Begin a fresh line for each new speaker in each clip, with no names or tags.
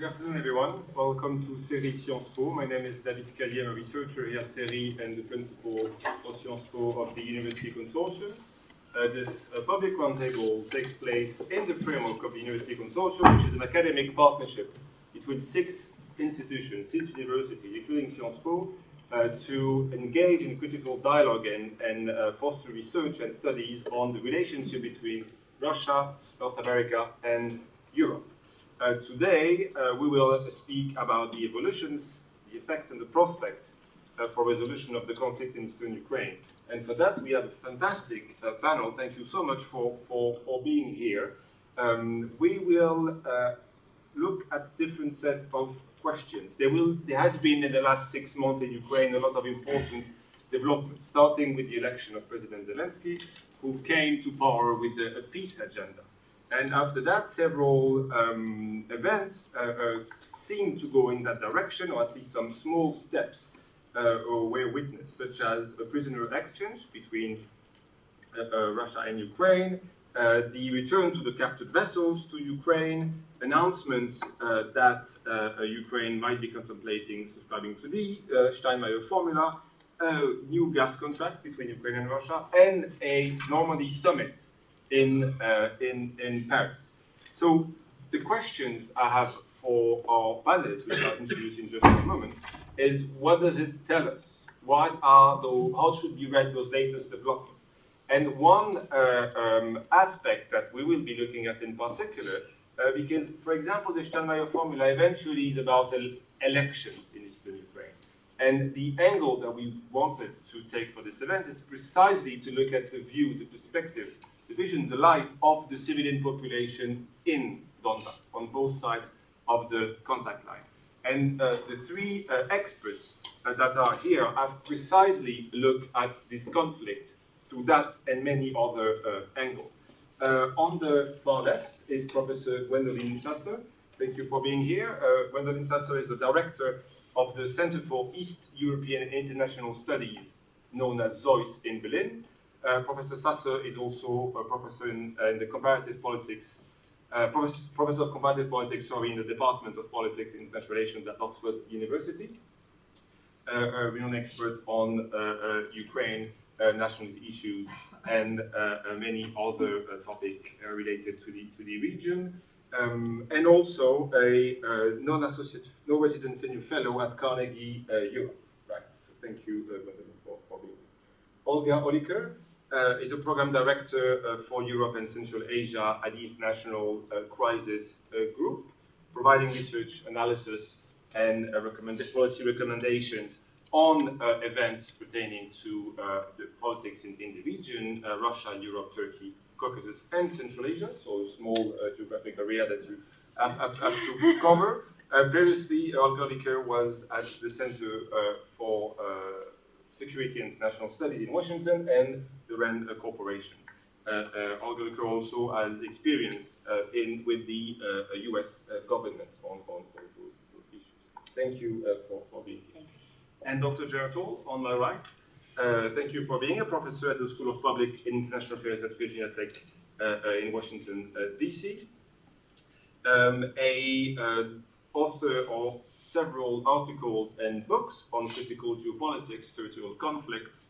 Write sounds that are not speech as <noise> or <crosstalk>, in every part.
Good afternoon, everyone. Welcome to CERI Sciences Po. My name is David Cadier, I'm a researcher here at CERI and the principal for Sciences Po of the University Consortium. Uh, this uh, public roundtable takes place in the framework of the University Consortium, which is an academic partnership between six institutions, six universities, including Sciences Po, uh, to engage in critical dialogue and, and uh, foster research and studies on the relationship between Russia, North America, and Europe. Uh, today, uh, we will speak about the evolutions, the effects, and the prospects uh, for resolution of the conflict in eastern Ukraine. And for that, we have a fantastic uh, panel. Thank you so much for, for, for being here. Um, we will uh, look at different sets of questions. There, will, there has been in the last six months in Ukraine a lot of important developments, starting with the election of President Zelensky, who came to power with a, a peace agenda. And after that, several um, events uh, uh, seem to go in that direction, or at least some small steps uh, were witnessed, such as a prisoner exchange between uh, uh, Russia and Ukraine, uh, the return to the captured vessels to Ukraine, announcements that Ukraine might be contemplating subscribing to the Steinmeier formula, a new gas contract between Ukraine and Russia, and a Normandy summit in, uh, in, in Paris. So the questions I have for our panelists, which I'll introduce in just a moment, is what does it tell us? What are the, how should we read those latest developments? And one uh, um, aspect that we will be looking at in particular, uh, because, for example, the Steinmeier formula eventually is about elections in Eastern Ukraine. And the angle that we wanted to take for this event is precisely to look at the view, the perspective the vision, the life of the civilian population in Donbass on both sides of the contact line. And uh, the three uh, experts uh, that are here have precisely looked at this conflict through that and many other uh, angles. Uh, on the far left is Professor Gwendolyn Sasse. Thank you for being here. Uh, Gwendolyn Sasse is the director of the Center for East European International Studies, known as ZOIS in Berlin. Uh, professor Sasse is also a professor in, uh, in the comparative politics, uh, professor, professor, of comparative politics, sorry, in the Department of Politics and International Relations at Oxford University. a renowned expert on Ukraine nationalist issues and many other topics related to the, to the region. Um, and also a uh, non-associate, no-resident senior fellow at Carnegie uh, Europe. Right. So thank you uh, for, for being here. Olga Oliker uh, is a program director uh, for Europe and Central Asia at the International uh, Crisis Group, providing research analysis and recommend policy recommendations on uh, events pertaining to uh, the politics in, in the region, uh, Russia, Europe, Turkey, Caucasus, and Central Asia, so a small geographic area that you have, have, have to cover. previously, Olga was at the Center for Security and International Studies in Washington and the RAND Corporation. Uh, uh, Olga also has experience uh, in with the US government on, on, on those, those, issues. Thank you for, for being here. And Dr. Gerard on my right, uh, thank you for being a professor at the School of Public and International Affairs at Virginia Tech uh, uh, in Washington, D.C. Um, a author of several articles and books on critical geopolitics, territorial conflicts,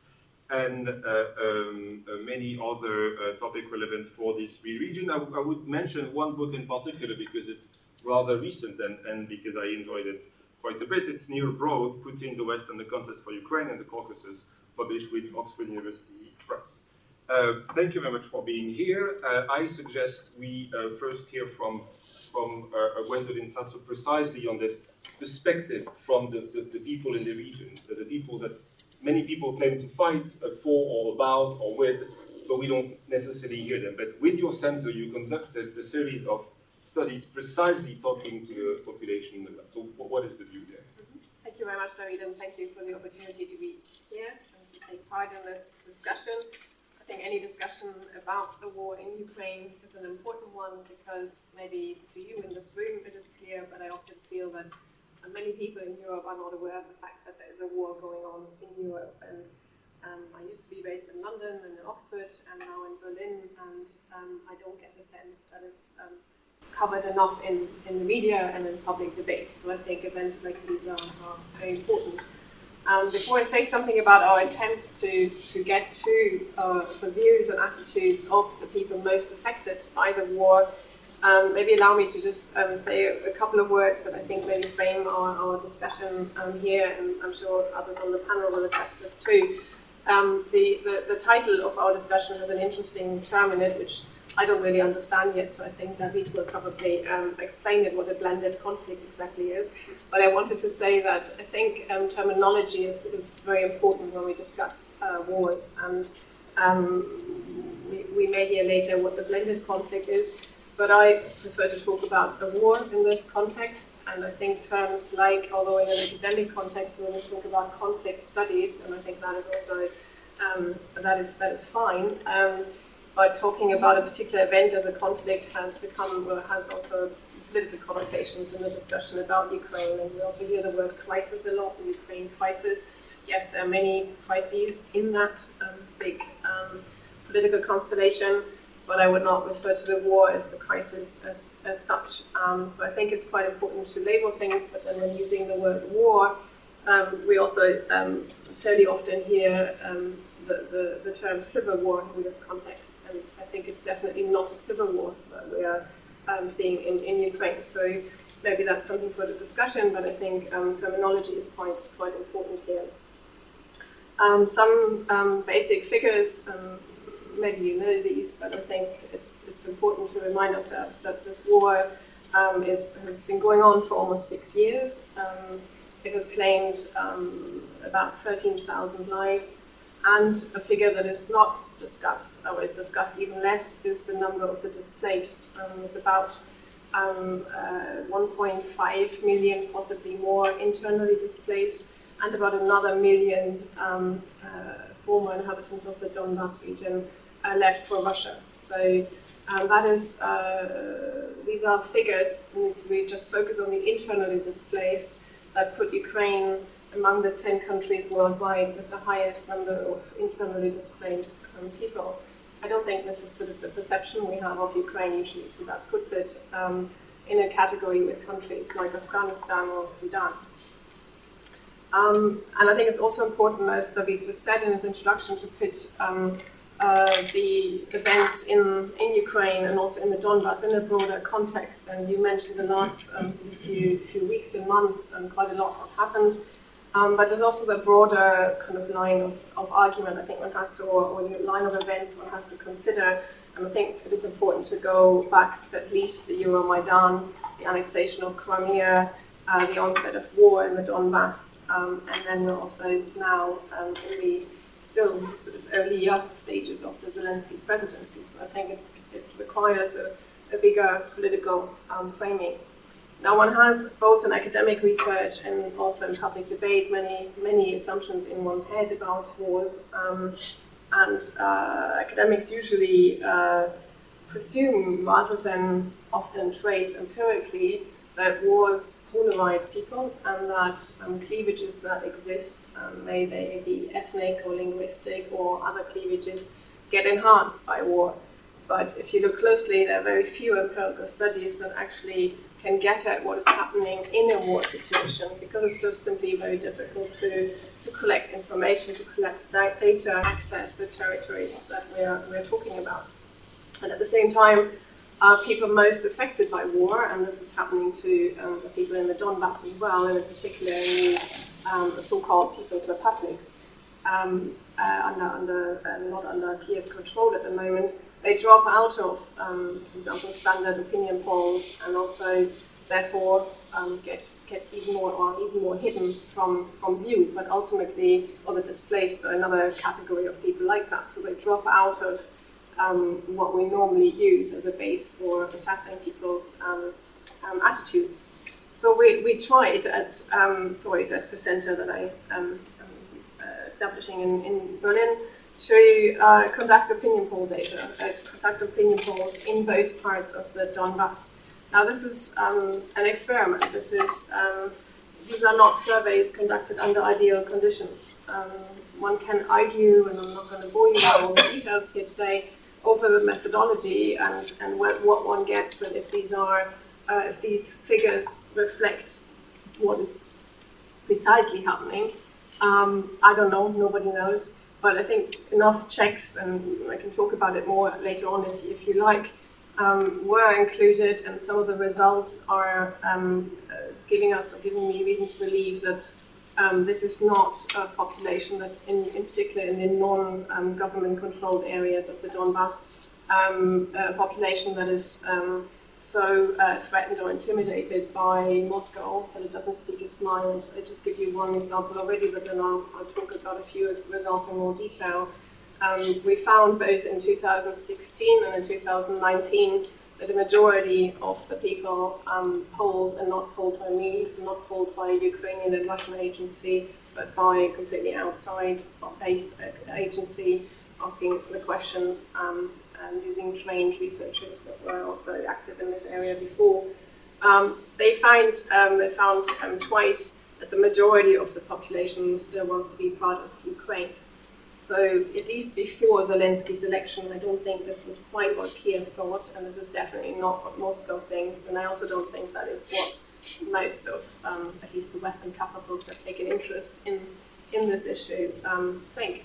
and uh, um, uh, many other uh, topics relevant for this region. I, I, would mention one book in particular because it's rather recent and, and because I enjoyed it quite a bit. It's Near Abroad, Putin, the West, and the Contest for Ukraine and the Caucasus, published with Oxford University Press. Uh, thank you very much for being here. Uh, I suggest we uh, first hear from from Gwendolyn Sasse precisely on this perspective from the, the, the, people in the region, the, the people that many people claim to fight for or about or with, but we don't necessarily hear them. But with your center, you conducted a series of studies precisely talking to the population. So what is the view there? Mm-hmm.
Thank you very much, David, and thank you for the opportunity to be here and to take part in this discussion I think any discussion about the war in Ukraine is an important one because maybe to you in this room it is clear, but I often feel that many people in Europe are not aware of the fact that there is a war going on in Europe. And um, I used to be based in London and in Oxford and now in Berlin, and um, I don't get the sense that it's um, covered enough in, in the media and in public debate. So I think events like these are, are very important. Um, before I say something about our attempts to, to get to uh, the views and attitudes of the people most affected by the war, um, maybe allow me to just um, say a, couple of words that I think maybe frame our, our discussion um, here, and I'm sure others on the panel will address this too. Um, the, the, the, title of our discussion has an interesting term in it, which I don't really understand yet, so I think David will probably um, explain it, what a blended conflict exactly is. But I wanted to say that I think um, terminology is, is very important when we discuss uh, wars, and we, we may hear later what the blended conflict is. But I prefer to talk about the war in this context, and I think terms like, although in an academic context, when we talk about conflict studies, and I think that is also um, that is that is fine. Um, but talking about a particular event as a conflict has become has also political connotations in the discussion about Ukraine, and we also hear the word crisis a lot. The Ukraine crisis. Yes, there are many crises in that um, big um, political constellation, but I would not refer to the war as the crisis as, as such. Um, so I think it's quite important to label things, but then when using the word war, um, we also um, fairly often hear um, the, the, the term civil war in this context and I think it's definitely not a civil war that we are um, seeing in, in Ukraine. So maybe that's something for the discussion, but I think um, terminology is quite quite important here. Some basic figures, maybe you know these, but I think it's, it's important to remind ourselves that this war um, is, has been going on for almost six years. it has claimed about 13,000 lives. And a figure that is not discussed, or is discussed even less, is the number of the displaced. Um, it's about um, uh, 1.5 million, possibly more, internally displaced, and about another million um, uh, former inhabitants of the Donbass region uh, left for Russia. So um, that is, uh, these are figures, we just focus on the internally displaced, that put Ukraine among the 10 countries worldwide with the highest number of internally displaced um, people. I don't think this is sort of the perception we have of Ukraine usually, so that puts it um, in a category with countries like Afghanistan or Sudan. Um, and I think it's also important, as David just said in his introduction, to put um, uh, the events in, in Ukraine and also in the Donbass in a broader context. And you mentioned the last um, sort of few, few weeks and months, and quite a lot has happened. Um, but there's also the broader kind of line of, of argument I think one has to, or, or line of events one has to consider. And I think it is important to go back to at least the Euromaidan, the annexation of Crimea, uh, the onset of war in the Donbass, um, and then we're also now um, in the still sort of earlier stages of the Zelensky presidency. So I think it, it requires a, a bigger political um, framing. Now one has both in academic research and also in public debate many many assumptions in one's head about wars, um, and uh, academics usually uh, presume rather than often trace empirically that wars polarize people and that um, cleavages that exist, um, may they be ethnic or linguistic or other cleavages, get enhanced by war. But if you look closely, there are very few empirical studies that actually can get at what is happening in a war situation because it's just simply very difficult to, to collect information, to collect data, access the territories that we're, we're talking about. And at the same time, uh, people most affected by war, and this is happening to um, the people in the Donbass as well, and in particular in um, so-called People's Republics, um, uh, under, under, uh, not under Kiev's control at the moment, they drop out of, um, for example, standard opinion polls and also therefore um, get get even more or even more hidden from, from view, but ultimately, or the displaced are another category of people like that. So they drop out of um, what we normally use as a base for assessing people's um, um, attitudes. So we, we tried at, um, at the center that I am uh, establishing in, in Berlin, to uh, conduct opinion poll data, uh, conduct opinion polls in both parts of the Donbass. Now, this is um, an experiment. This is um, these are not surveys conducted under ideal conditions. Um, one can argue, and I'm not going to bore you with all the details here today, over the methodology and, and what, what one gets and if these are, uh, if these figures reflect what is precisely happening. Um, I don't know, nobody knows. But I think enough checks, and I can talk about it more later on if, if you like, um, were included, and some of the results are um, uh, giving us, or giving me reason to believe that um, this is not a population that, in, in particular in the non-government controlled areas of the Donbass, um, a population that is um, so uh, threatened or intimidated by Moscow that it doesn't speak its mind. I just give you one example already, but then I'll, I'll talk about a few results in more detail. Um, we found both in 2016 and in 2019 that the majority of the people um, polled, and not polled by me, not polled by a Ukrainian and Russian agency, but by a completely outside based agency asking the questions um, and using trained researchers that were also active in this area before. Um, they find um, they found um, twice that the majority of the population still wants to be part of Ukraine. So at least before Zelensky's election, I don't think this was quite what Kiev thought, and this is definitely not what Moscow thinks. And I also don't think that is what most of, um, at least the Western capitals that take an interest in in this issue, um, think.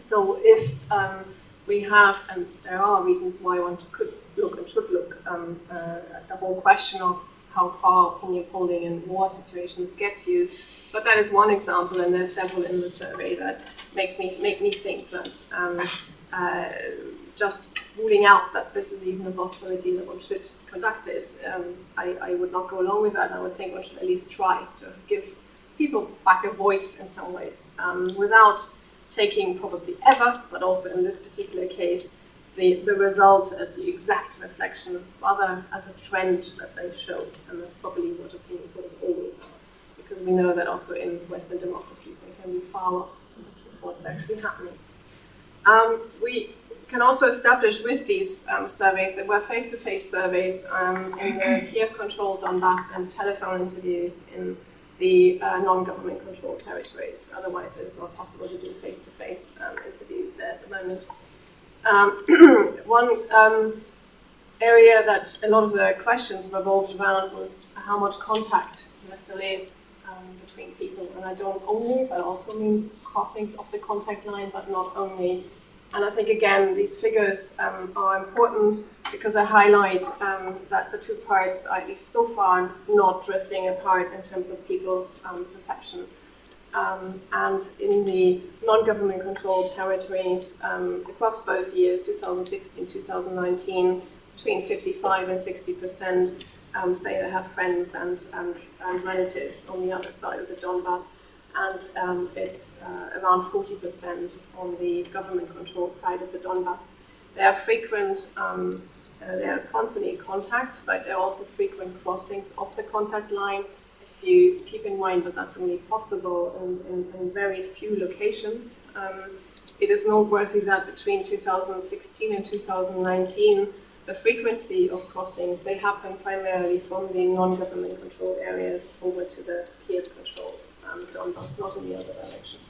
So if um, we have, and there are reasons why one could look and should look um, uh, at the whole question of how far opinion polling in war situations gets you. But that is one example, and there's several in the survey that makes me make me think that um, uh, just ruling out that this is even a possibility that one should conduct this, um, I, I, would not go along with that. I would think one should at least try to give people back a voice in some ways, um, without taking probably ever, but also in this particular case, the, the results as the exact reflection, of rather as a trend that they show, and that's probably what opinion polls always are, because we know that also in Western democracies they can be far off what's actually happening. Um, we can also establish with these um, surveys that were face-to-face surveys um, in the Kiev-controlled Donbass and telephone interviews in the uh, non-government controlled territories. Otherwise, it's not possible to do face-to-face um, interviews there at the moment. Um, <clears throat> one um, area that a lot of the questions revolved around was how much contact there still is between people, and I don't only, but also mean crossings of the contact line, but not only. And I think, again, these figures um, are important because they highlight um, that the two parts are, at least so far, not drifting apart in terms of people's um, perception. Um, and in the non-government controlled territories, um, across both years, 2016, 2019, between 55 and 60 percent um, say they have friends and, and, and relatives on the other side of the Donbass and um, it's uh, around 40% on the government-controlled side of the Donbass. There are frequent, um, uh, there are constantly in contact, but there are also frequent crossings of the contact line. If you keep in mind that that's only possible in, in, in very few locations, um, it is noteworthy that between 2016 and 2019, the frequency of crossings, they happen primarily from the non-government controlled areas over to the Kiev controlled Donbass, not in the other direction.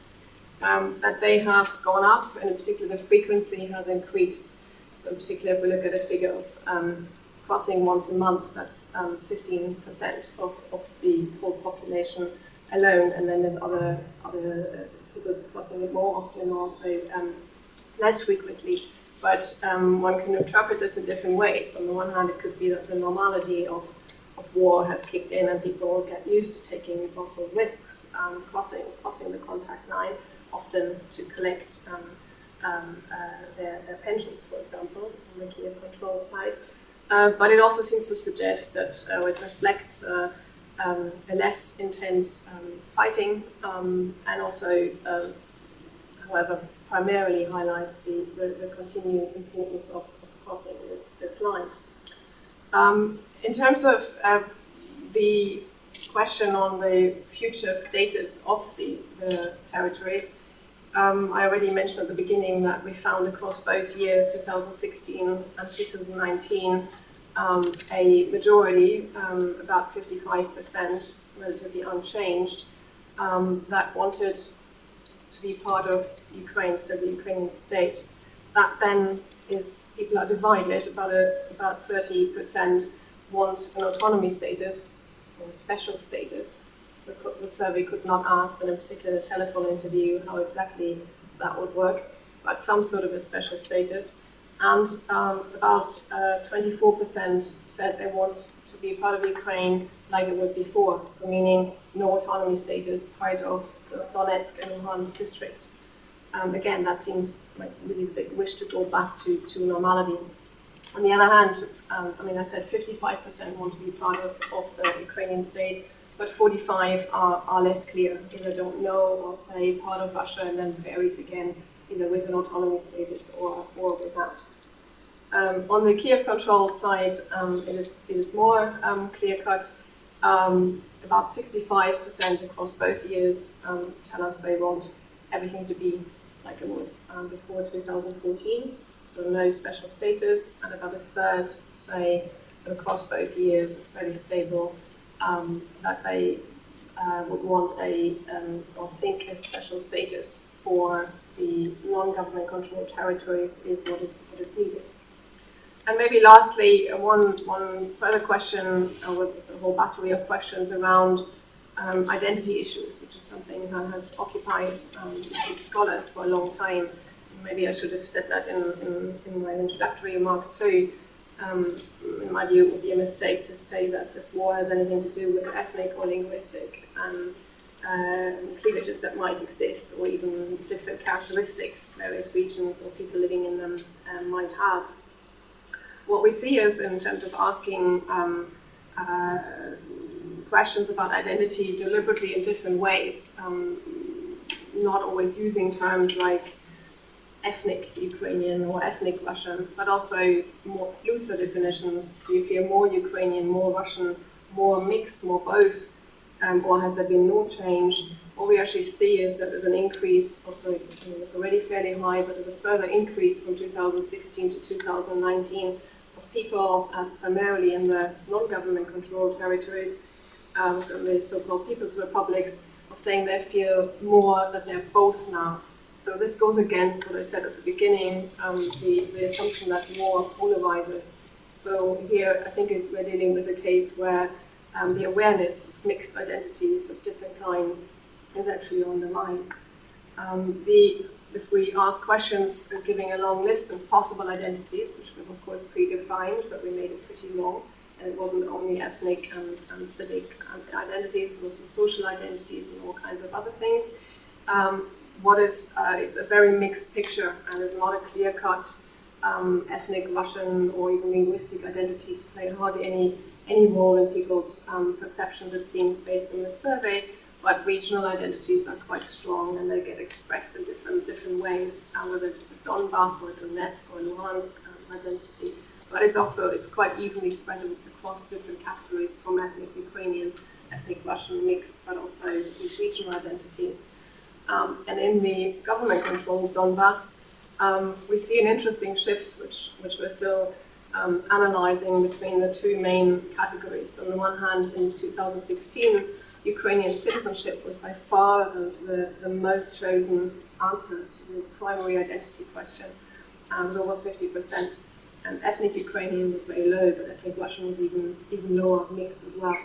Um, that they have gone up, and in particular the frequency has increased. So in particular, if we look at a figure of um, crossing once a month, that's 15% um, of, of the whole population alone, and then there's other, other uh, people crossing it more often also um, less frequently. But um, one can interpret this in different ways. On the one hand, it could be that the normality of of war has kicked in and people get used to taking lots of risks, um, crossing, crossing the contact line, often to collect um, um, uh, their, their, pensions, for example, on the Kiev control side. Uh, but it also seems to suggest that uh, it reflects uh, um, a less intense um, fighting um, and also, however, primarily highlights the, the, the continued importance of, of crossing this, this line. In terms of uh, the question on the future status of the, the territories, um, I already mentioned at the beginning that we found across both years, 2016 and 2019, um, a majority, um, about 55%, relatively unchanged, um, that wanted to be part of Ukraine, so the Ukrainian state. That then is people are divided. About a, about thirty percent want an autonomy status, or special status. The, survey could not ask and in particular, a particular telephone interview how exactly that would work, but some sort of a special status. And um, about uh, 24% said they want to be part of Ukraine like it was before, so meaning no autonomy status, part of Donetsk and Luhansk district. Um, again, that seems like really big wish to go back to, to normality. On the other hand, um, I mean, I said 55% want to be part of, of the Ukrainian state, but 45 are, are less clear. Either don't know or say part of Russia and then varies again, either with an autonomy status or, or without. Um, on the Kiev controlled side, um, it, is, it is more um, clear cut. Um, about 65% across both years um, tell us they want everything to be like it was before 2014, so no special status, and about a third say across both years it's fairly stable that they uh, would want a or think a special status for the non-government controlled territories is what is what is needed. And maybe lastly, uh, one, one further question, uh, with a whole battery of questions around um, identity issues, which is something that has occupied um, scholars for a long time. Maybe I should have said that in, in, in my introductory remarks too. Um, in my view, it would be a mistake to say that this war has anything to do with ethnic or linguistic um, uh, cleavages that might exist, or even different characteristics various regions or people living in them um, might have. What we see is in terms of asking um, uh, questions about identity deliberately in different ways, um, not always using terms like ethnic Ukrainian or ethnic Russian, but also more looser definitions. Do you feel more Ukrainian, more Russian, more mixed, more both, um, or has there been no change? What we actually see is that there's an increase, also it's already fairly high, but there's a further increase from 2016 to 2019 of people uh, primarily in the non-government controlled territories, um, so the so-called People's Republics, of saying they feel more that they're both now. So this goes against what I said at the beginning, um, the, the assumption that war polarizes. So here I think it, we're dealing with a case where um, the awareness of mixed identities of different kinds is actually on the rise. Um, the, if we ask questions giving a long list of possible identities, which of course predefined, but we made it pretty long. And it wasn't only ethnic and, and civic identities, but also social identities and all kinds of other things. Um, what is, uh, it's a very mixed picture and there's not a clear cut um, ethnic Russian or even linguistic identities play hardly any, any role in people's um, perceptions, it seems, based on the survey. But regional identities are quite strong and they get expressed in different different ways, uh, whether it's a Donbass or Donetsk or Luhansk identity, but it's also it's quite evenly spread across different categories from ethnic Ukrainian, ethnic Russian mixed, but also these regional identities. Um, and in the government-controlled Donbass, um, we see an interesting shift, which which we're still um, analyzing between the two main categories. On the one hand, in 2016, Ukrainian citizenship was by far the, the, the most chosen answer to the primary identity question um, was over 50%. And ethnic Ukrainian was very low, but ethnic Russian was even, even lower, mixed as well.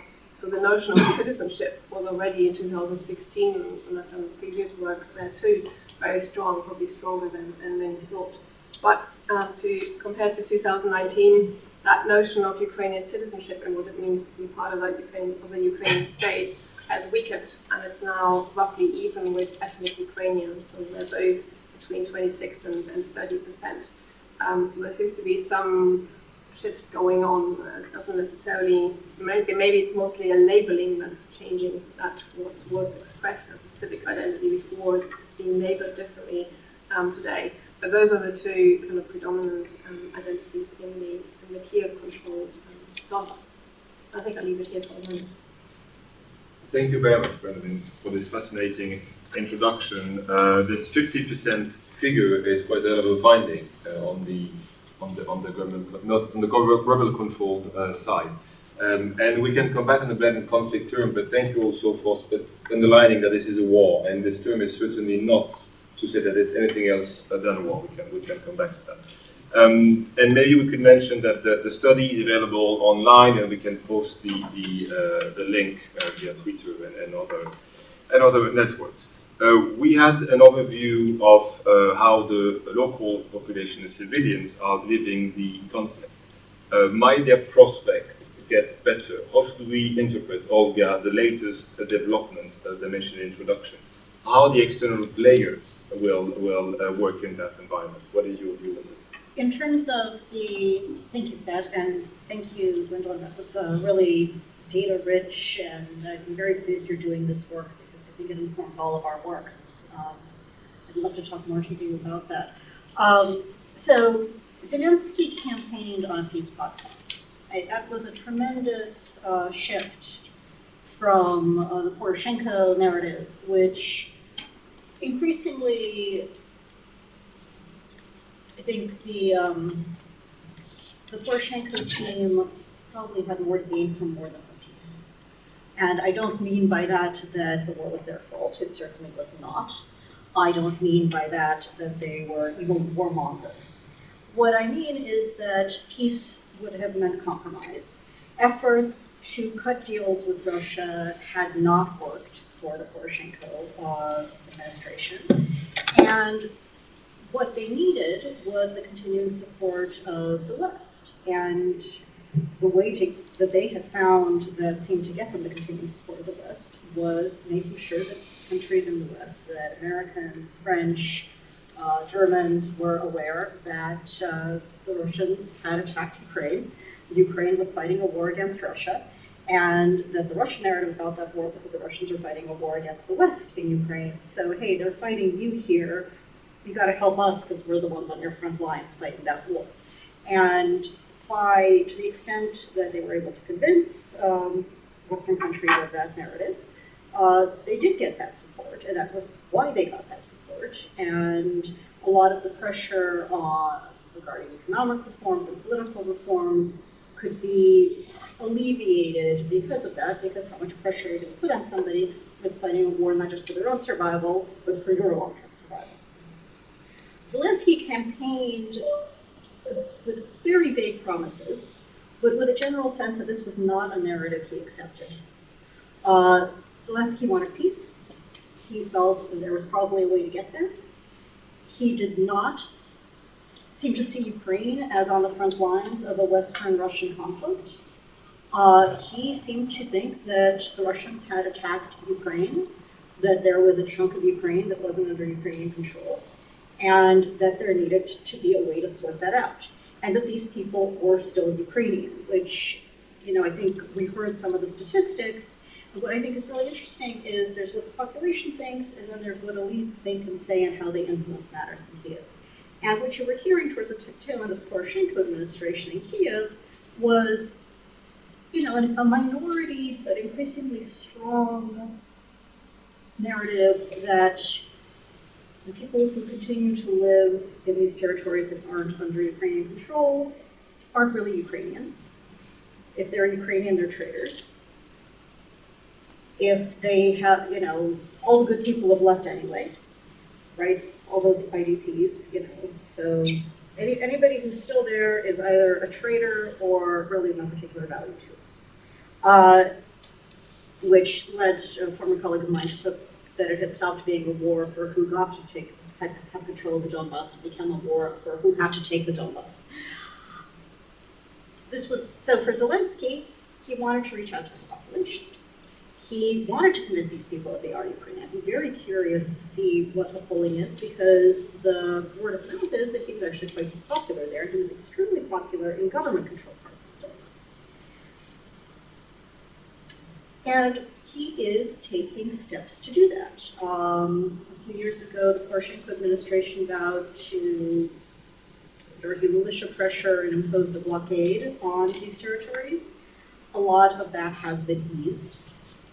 So the notion of citizenship was already in 2016, and I've done previous work there too, very strong, probably stronger than, than many thought. But um, to compare to 2019, that notion of Ukrainian citizenship and what it means to be part of, Ukraine, of the Ukrainian state has weakened, and it's now roughly even with ethnic Ukrainians. So they're both between 26 and, and 30 percent. Um, so there seems to be some shift going on. Uh, doesn't necessarily, maybe, maybe it's mostly a labeling that's changing that what was expressed as a civic identity before is, is being labeled differently um, today. But those are the two kind of predominant um, identities in the, in the Kiev-controlled um, Donbass. I think I'll leave it here for a moment.
Thank you very much, Bernadette, for this fascinating introduction. Uh, this 50% figure is quite a relevant finding uh, on the on the on the government not on the rebel controlled uh, side. Um, and we can come back on the blended conflict term, but thank you also for underlining that this is a war, and this term is certainly not to say that it's anything else than a war. We can we can come back to that. Um, and maybe we could mention that the, the study is available online, and we can post the the, uh, the link uh, via Twitter and, and other and other networks. Uh, we had an overview of uh, how the local population and civilians are living the conflict. Uh, might their prospects get better? How should we interpret, Olga, the latest developments that I mentioned in the introduction? How the external players will, will work in that environment? What is your view on this?
In terms of the, thank you, Pat, and thank you, Gwendolyn. That was uh, really data rich, and I'm very pleased you're doing this work think it informs all of our work. Um, I'd love to talk more to you about that. Um, so, Zelensky campaigned on peace platforms. Right? That was a tremendous uh, shift from uh, the Poroshenko narrative, which increasingly I think the, um, the Poroshenko team probably had more to gain from more than. And I don't mean by that that the war was their fault, it certainly was not. I don't mean by that that they were evil warmongers. What I mean is that peace would have meant compromise. Efforts to cut deals with Russia had not worked for the Poroshenko uh, administration. And what they needed was the continuing support of the West. And the way to, that they had found that seemed to get them the continuing support of the West was making sure that countries in the West, that Americans, French, uh, Germans were aware that uh, the Russians had attacked Ukraine. Ukraine was fighting a war against Russia, and that the Russian narrative about that war was that the Russians were fighting a war against the West in Ukraine. So, hey, they're fighting you here you got to help us because we're the ones on your front lines fighting that war. And by, to the extent that they were able to convince um, Western countries of that narrative, uh, they did get that support, and that was why they got that support. And a lot of the pressure regarding economic reforms and political reforms could be alleviated because of that, because how much pressure you to put on somebody that's fighting a war not just for their own survival, but for your long-term survival. Zelensky campaigned with very vague promises, but with a general sense that this was not a narrative he accepted. Uh, Zelensky wanted peace. He felt that there was probably a way to get there. He did not seem to see Ukraine as on the front lines of a Western Russian conflict. Uh, he seemed to think that the Russians had attacked Ukraine, that there was a chunk of Ukraine that wasn't under Ukrainian control and that there needed to be a way to sort that out. And that these people were still Ukrainian, which, you know, I think we heard some of the statistics. What I think is really interesting is there's what the population thinks, and then there's what elites think and say and how they influence matters in Kiev. And what you were hearing towards the tail end of the Poroshenko administration in Kiev was, you know, a minority but increasingly strong narrative that the people who continue to live in these territories that aren't under Ukrainian control aren't really Ukrainian. If they're Ukrainian, they're traitors. If they have, you know, all the good people have left anyway, right? All those IDPs, you know. So any, anybody who's still there is either a traitor or really no particular value to us. Uh, which led a former colleague of mine to put that it had stopped being a war for who got to take had, have control of the Donbass and become a war for who had to take the Donbass. This was so for Zelensky, he wanted to reach out to his population. He wanted to convince these people that they are Ukrainian. I'm very curious to see what the polling is because the word of mouth is that he was actually quite popular there. He was extremely popular in government-controlled parts of the Donbass. And he is taking steps to do that. Um, a few years ago, the Poroshenko administration vowed to under militia pressure and imposed a blockade on these territories. A lot of that has been eased.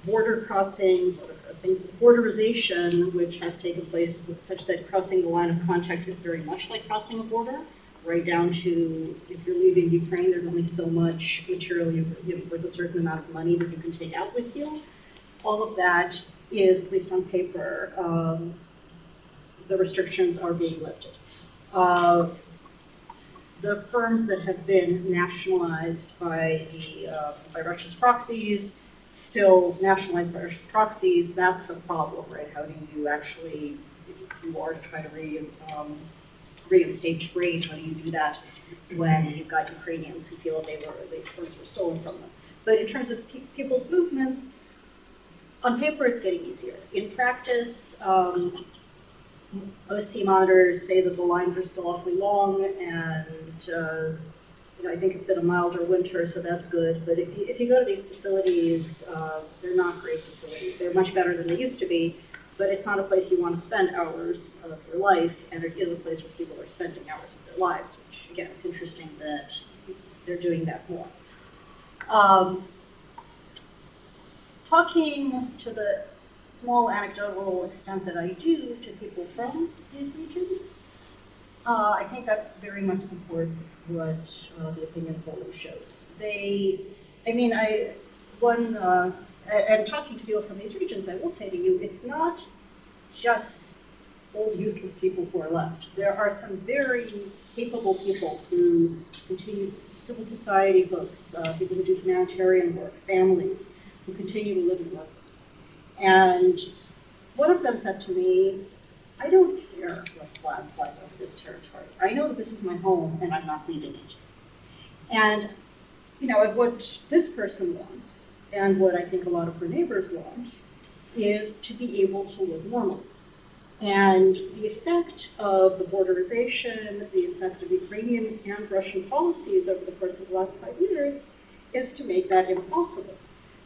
Border crossing, border crossings, borderization, which has taken place such that crossing the line of contact is very much like crossing a border, right down to if you're leaving Ukraine, there's only so much material you, know, worth a certain amount of money that you can take out with you all of that is, least on paper, um, the restrictions are being lifted. Uh, the firms that have been nationalized by the, uh, by Russia's proxies, still nationalized by Russia's proxies, that's a problem, right? How do you actually, if you are to try to re, um, reinstate trade, how do you do that when you've got Ukrainians who feel they were, these firms were stolen from them? But in terms of pe- people's movements, on paper, it's getting easier. In practice, um, OC monitors say that the lines are still awfully long, and uh, you know I think it's been a milder winter, so that's good. But if you if you go to these facilities, uh, they're not great facilities. They're much better than they used to be, but it's not a place you want to spend hours of your life, and it is a place where people are spending hours of their lives. Which again, it's interesting that they're doing that more. Um, talking to the small anecdotal extent that I do to people from these regions, uh, I think that very much supports what uh, the opinion poll shows. They, I mean, I, one, uh, and talking to people from these regions, I will say to you, it's not just old useless people who are left. There are some very capable people who continue, civil society folks, uh, people who do humanitarian work, families, who continue to live and work. And one of them said to me, I don't care what flag flies over this territory. I know that this is my home and I'm not leaving it. And, you know, what this person wants, and what I think a lot of her neighbors want, is to be able to live normally. And the effect of the borderization, the effect of Ukrainian and Russian policies over the course of the last five years is to make that impossible.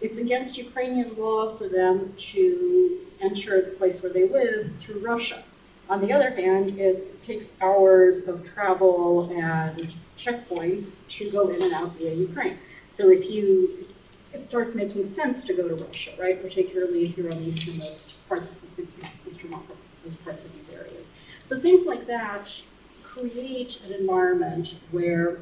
It's against Ukrainian law for them to enter the place where they live through Russia. On the other hand, it takes hours of travel and checkpoints to go in and out via Ukraine. So if you, it starts making sense to go to Russia, right? Particularly if you're on the easternmost parts of the easternmost parts of these areas. So things like that create an environment where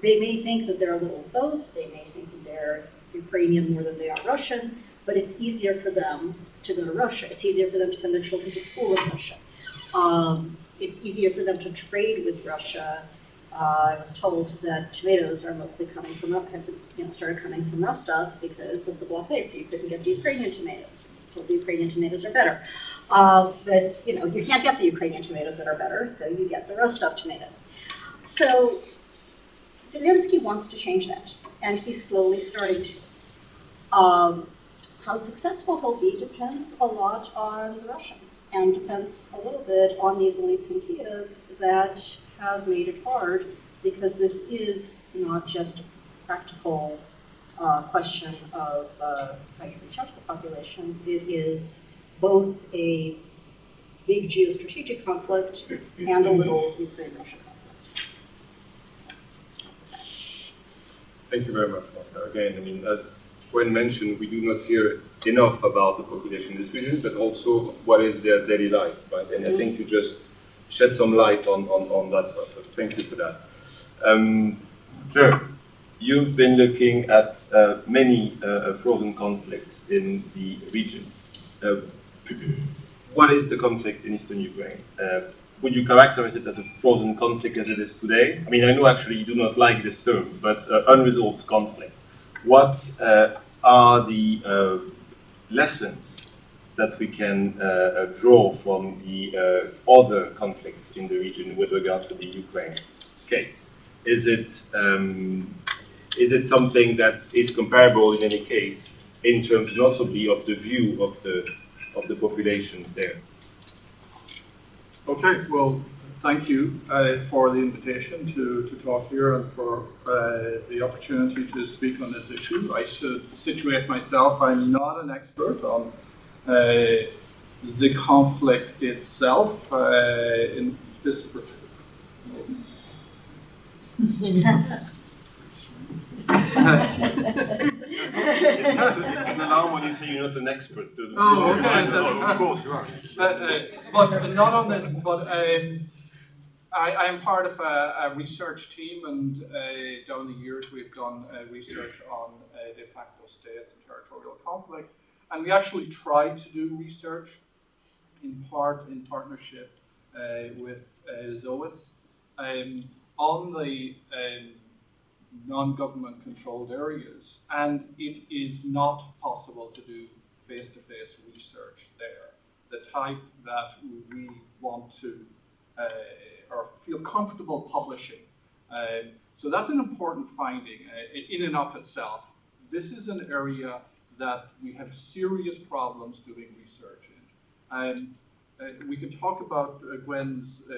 they may think that they're a little both. They may think that they're Ukrainian more than they are Russian, but it's easier for them to go to Russia. It's easier for them to send their children to school in Russia. Um, it's easier for them to trade with Russia. Uh, I was told that tomatoes are mostly coming from, have you know, started coming from Rostov because of the blockade, so you couldn't get the Ukrainian tomatoes. The Ukrainian tomatoes are better. Uh, but, you know, you can't get the Ukrainian tomatoes that are better, so you get the Rostov tomatoes. So Zelensky wants to change that, and he's slowly starting to. Um, how successful he'll be depends a lot on the Russians, and depends a little bit on these elites in Kiev that have made it hard, because this is not just a practical uh, question of uh, trying to reach out to the populations. It is both a big geostrategic conflict and a little Ukraine-Russia conflict.
Thank you very much, Monica. Again, I mean, as when mentioned, we do not hear enough about the population in region, but also what is their daily life, right? And I think you just shed some light on, on, on that. So thank you for that. Um. You've been looking at uh, many uh, frozen conflicts in the region. Uh, what is the conflict in eastern Ukraine? Uh, would you characterize it as a frozen conflict as it is today? I mean, I know actually you do not like this term, but uh, unresolved conflict. What uh, are the uh, lessons that we can uh, draw from the uh, other conflicts in the region with regard to the Ukraine case? Is it um, is it something that is comparable in any case in terms notably of the view of the of the populations there?
Okay, well, thank you uh, for the invitation to, to talk here and for uh, the opportunity to speak on this issue. I should situate myself, I'm not an expert on uh, the conflict itself uh, in this particular.
it's, it's an alarm when you say you're not an expert.
Oh, okay, so-
of course you are.
Uh, uh, but not on this, but um, I, I am part of a, a research team, and uh, down the years we've done uh, research on uh, de facto state and territorial conflict, and we actually tried to do research in part in partnership uh, with ZOIS. Um, on the um, non-government controlled areas, and it is not possible to do face-to-face research there. The type that we want to uh, feel comfortable publishing. Um, so that's an important finding uh, in and of itself. This is an area that we have serious problems doing research in. Um, uh, we can talk about uh, Gwen's, uh,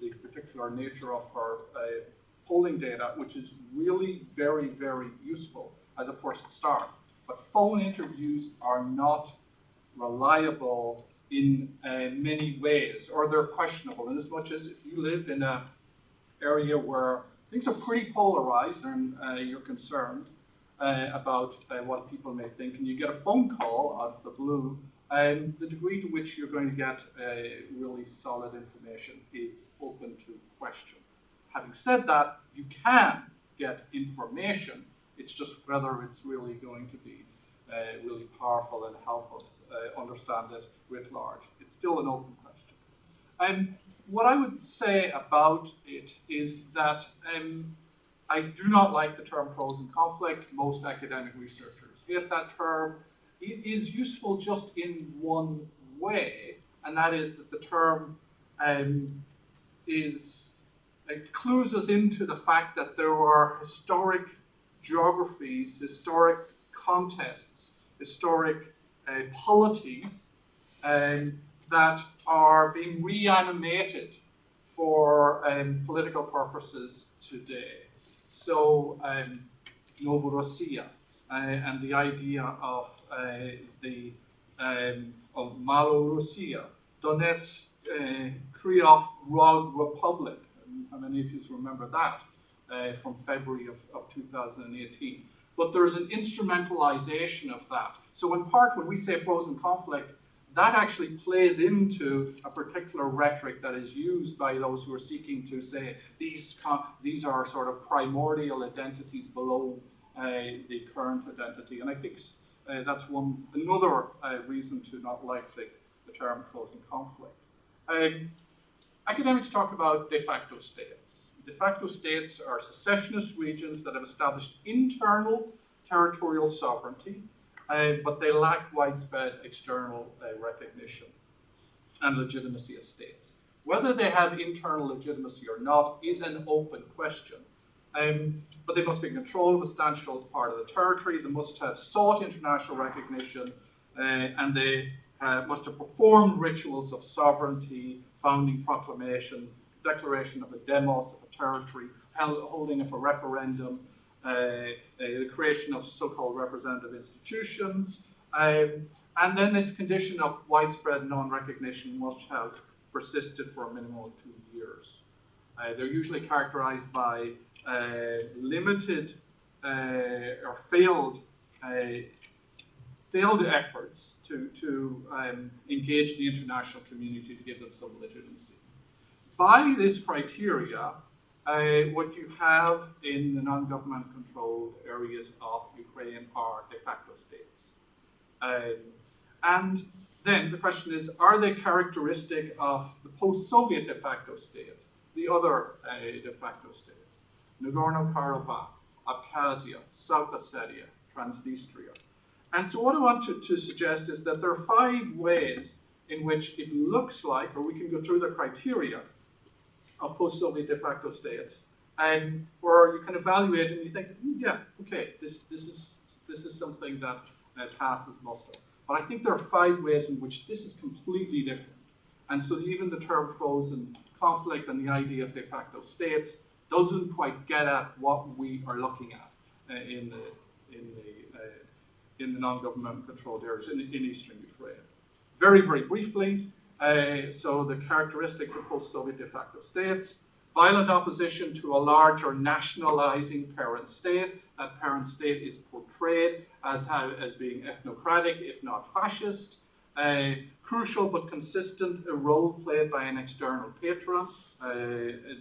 the particular nature of her uh, polling data, which is really very, very useful as a first start. But phone interviews are not reliable in uh, many ways, or they're questionable in as much as if you live in an area where things are pretty polarized and uh, you're concerned uh, about uh, what people may think, and you get a phone call out of the blue, um, the degree to which you're going to get uh, really solid information is open to question. Having said that, you can get information, it's just whether it's really going to be really powerful and help us uh, understand it writ large. It's still an open question. Um, what I would say about it is that um, I do not like the term frozen conflict. Most academic researchers hate that term. It is useful just in one way, and that is that the term um, is it clues us into the fact that there are historic geographies, historic contests, historic uh, polities um, that are being reanimated for um, political purposes today. So, um, Novorossiya uh, and the idea of uh, the um, of Malorussia, Donetsk uh, Kryvyi Rog Republic, many of you remember that uh, from February of, of 2018? But there's an instrumentalization of that. So, in part, when we say frozen conflict, that actually plays into a particular rhetoric that is used by those who are seeking to say these, these are sort of primordial identities below uh, the current identity. And I think uh, that's one another uh, reason to not like the, the term frozen conflict. Um, academics talk about de facto states. De facto states are secessionist regions that have established internal territorial sovereignty uh, but they lack widespread external uh, recognition and legitimacy as states. Whether they have internal legitimacy or not is an open question. Um, but they must be in control of a substantial part of the territory, they must have sought international recognition, uh, and they uh, must have performed rituals of sovereignty, founding proclamations, declaration of a demos territory, holding of a referendum, uh, the creation of so-called representative institutions, um, and then this condition of widespread non-recognition must have persisted for a minimum of two years. Uh, they're usually characterized by uh, limited uh, or failed uh, failed efforts to, to um, engage the international community to give them some legitimacy. By this criteria, uh, what you have in the non-government controlled areas of Ukraine are de facto states. Um, and then the question is, are they characteristic of the post-Soviet de facto states, the other uh, de facto states? Nagorno-Karabakh, Abkhazia, South Ossetia, Transnistria. And so what I want to, to suggest is that there are five ways in which it looks like, or we can go through the criteria, of post-Soviet de facto states, and where you can evaluate and you think, mm, yeah, okay, this this is this is something that uh, passes muster. But I think there are five ways in which this is completely different. And so even the term frozen conflict and the idea of de facto states doesn't quite get at what we are looking at uh, in the in the uh, in the non-government controlled areas in, in eastern Ukraine. Very, very briefly, so the characteristics of post-Soviet de facto states, violent opposition to a larger nationalizing parent state. That parent state is portrayed as, how, as being ethnocratic, if not fascist. Uh, crucial but consistent role played by an external patron. Uh,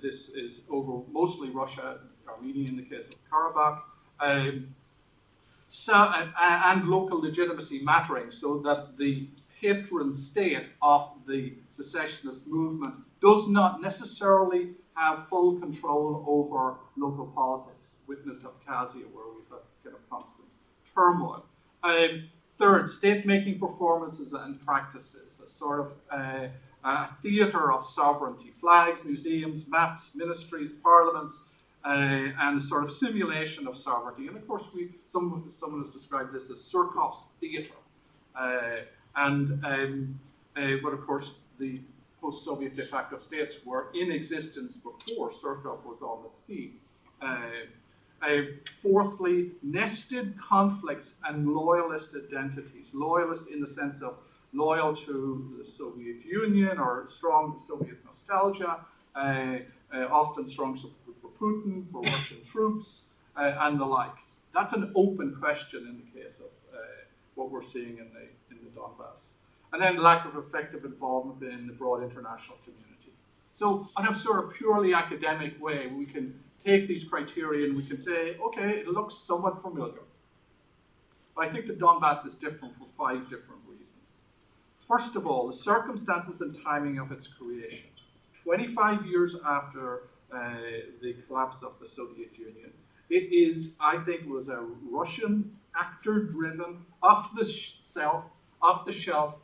this is over mostly Russia, Armenia in the case of Karabakh. Um, so, and local legitimacy mattering so that the patron state of the secessionist movement does not necessarily have full control over local politics. Witness Abkhazia, where we've had kind of constant turmoil. Um, third, state-making performances and practices, a sort of uh, a theatre of sovereignty, flags, museums, maps, ministries, parliaments, uh, and a sort of simulation of sovereignty. And of course, we, some, someone has described this as Surkov's theatre. Uh, and um, uh, but of course, the post-Soviet de facto states were in existence before Surkov was on the scene. Uh, uh, fourthly, nested conflicts and loyalist identities. Loyalist in the sense of loyal to the Soviet Union or strong Soviet nostalgia, uh, uh, often strong support for Putin, for Russian troops, uh, and the like. That's an open question in the case of uh, what we're seeing in the, in the Donbass. And then lack of effective involvement in the broad international community. So, in a sort of purely academic way, we can take these criteria and we can say, okay, it looks somewhat familiar. But I think the Donbass is different for five different reasons. First of all, the circumstances and timing of its creation. 25 years after uh, the collapse of the Soviet Union, it is, I think, was a Russian actor-driven, off-the-shelf, off-the-shelf,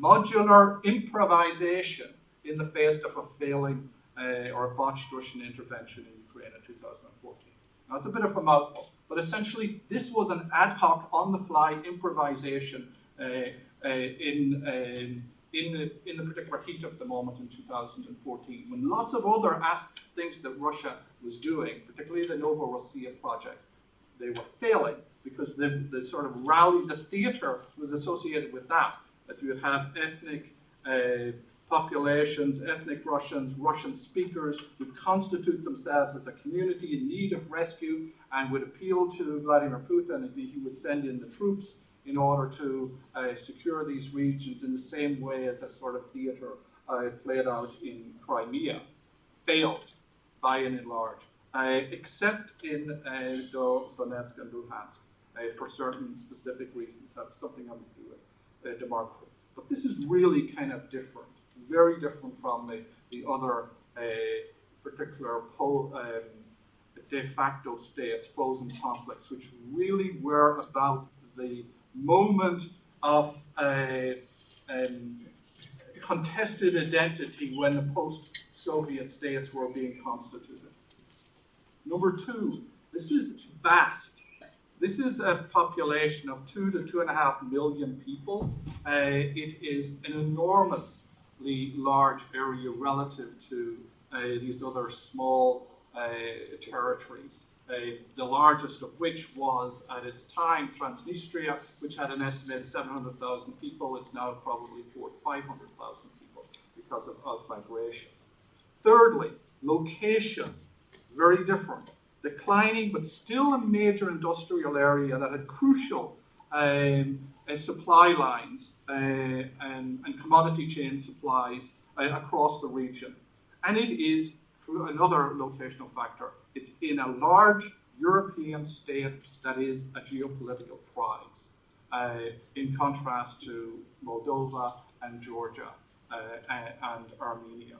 modular improvisation in the face of a failing uh, or a botched Russian intervention in Ukraine in 2014. Now, it's a bit of a mouthful, but essentially, this was an ad hoc, on-the-fly improvisation uh, uh, in, um, in, the, in the particular heat of the moment in 2014, when lots of other things that Russia was doing, particularly the Novorossiya project, they were failing because the, the sort of rally, the theater was associated with that, that you would have ethnic uh, populations, ethnic Russians, Russian speakers would constitute themselves as a community in need of rescue and would appeal to Vladimir Putin and he would send in the troops in order to uh, secure these regions in the same way as a sort of theatre uh, played out in Crimea. Failed by and large, uh, except in uh, Donetsk and Luhansk uh, for certain specific reasons, have something to do with uh, democracy. But this is really kind of different very different from the, the other uh, particular um, de facto states, frozen conflicts, which really were about the moment of a, um, contested identity when the post-Soviet states were being constituted. Number two, this is vast. This is a population of two to two and a half million people. Uh, it is an enormously large area relative to uh, these other small uh, territories. Uh, the largest of which was at its time Transnistria, which had an estimated 700,000 people. It's now probably 500,000 people because of migration. Thirdly, location, very different. Declining, but still a major industrial area that had crucial um, uh, supply lines uh, and, and, commodity chain supplies uh, across the region. And it is, another locational factor, it's in a large European state that is a geopolitical prize, uh, in contrast to Moldova and Georgia and Armenia.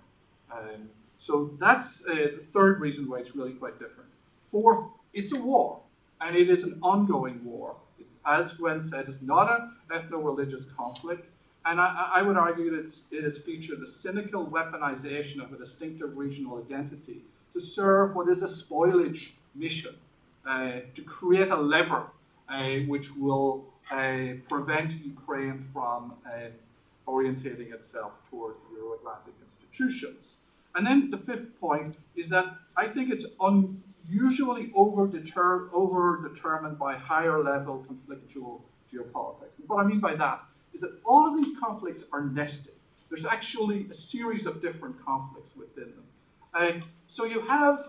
Um, so that's uh, the third reason why it's really quite different. Fourth, it's a war, and it is an ongoing war as Gwen said, it's not an ethno-religious conflict, and I, I, would argue that it has featured the cynical weaponization of a distinctive regional identity to serve what is a spoilage mission, uh, to create a lever uh, which will uh, prevent Ukraine from uh, orientating itself toward Euro-Atlantic institutions. And then the fifth point is that I think it's un usually over-determined over by higher level conflictual geopolitics. And what I mean by that is that all of these conflicts are nested. There's actually a series of different conflicts within them. So you have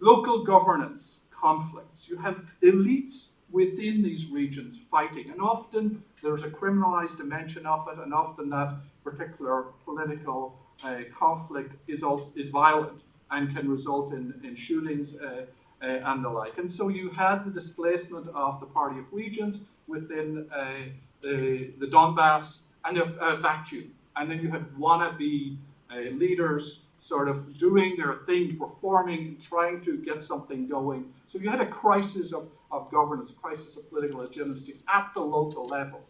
local governance conflicts. You have elites within these regions fighting, and often there's a criminalized dimension of it, and often that particular political uh, conflict is also, is violent and can result in, in shootings uh, uh, and the like. And so you had the displacement of the Party of Regions within uh, the, the Donbass and a, a, vacuum. And then you had wannabe leaders sort of doing their thing, performing, trying to get something going. So you had a crisis of, of governance, a crisis of political legitimacy at the local level.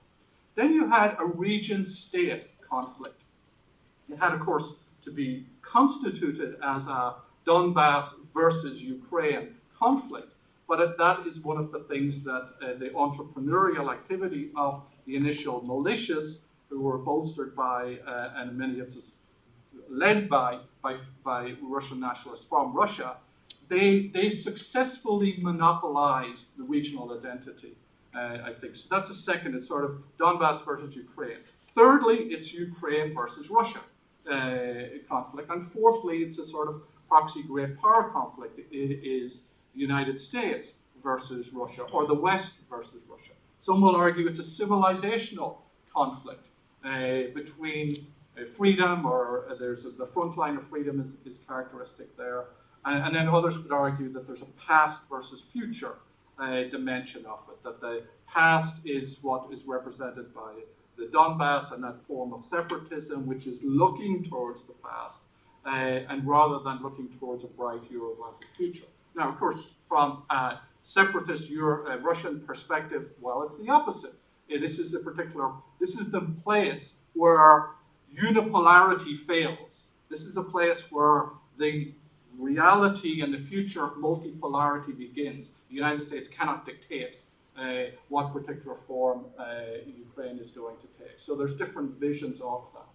Then you had a region state conflict. It had, of course, to be constituted as a Donbass versus Ukraine conflict. But that is one of the things that uh, the entrepreneurial activity of the initial militias, who were bolstered by, uh, and many of them led by, by, by Russian nationalists from Russia, they, they successfully monopolized the regional identity, uh, I think. So that's a second, it's sort of Donbass versus Ukraine. Thirdly, it's Ukraine versus Russia conflict. And fourthly, it's a sort of proxy great power conflict. It is the United States versus Russia, or the West versus Russia. Some will argue it's a civilizational conflict uh, between uh, freedom, or uh, there's a, the front line of freedom is, is characteristic there. And, and, then others would argue that there's a past versus future uh, dimension of it, that the past is what is represented by the Donbass and that form of separatism, which is looking towards the past, uh, and rather than looking towards a bright Euro-Atlantic future. Now, of course, from a separatist Euro, uh, Russian perspective, well, it's the opposite. Uh, this is the particular, this is the place where unipolarity fails. This is a place where the reality and the future of multipolarity begins. The United States cannot dictate uh, what particular form uh, Ukraine is going to take. So there's different visions of that.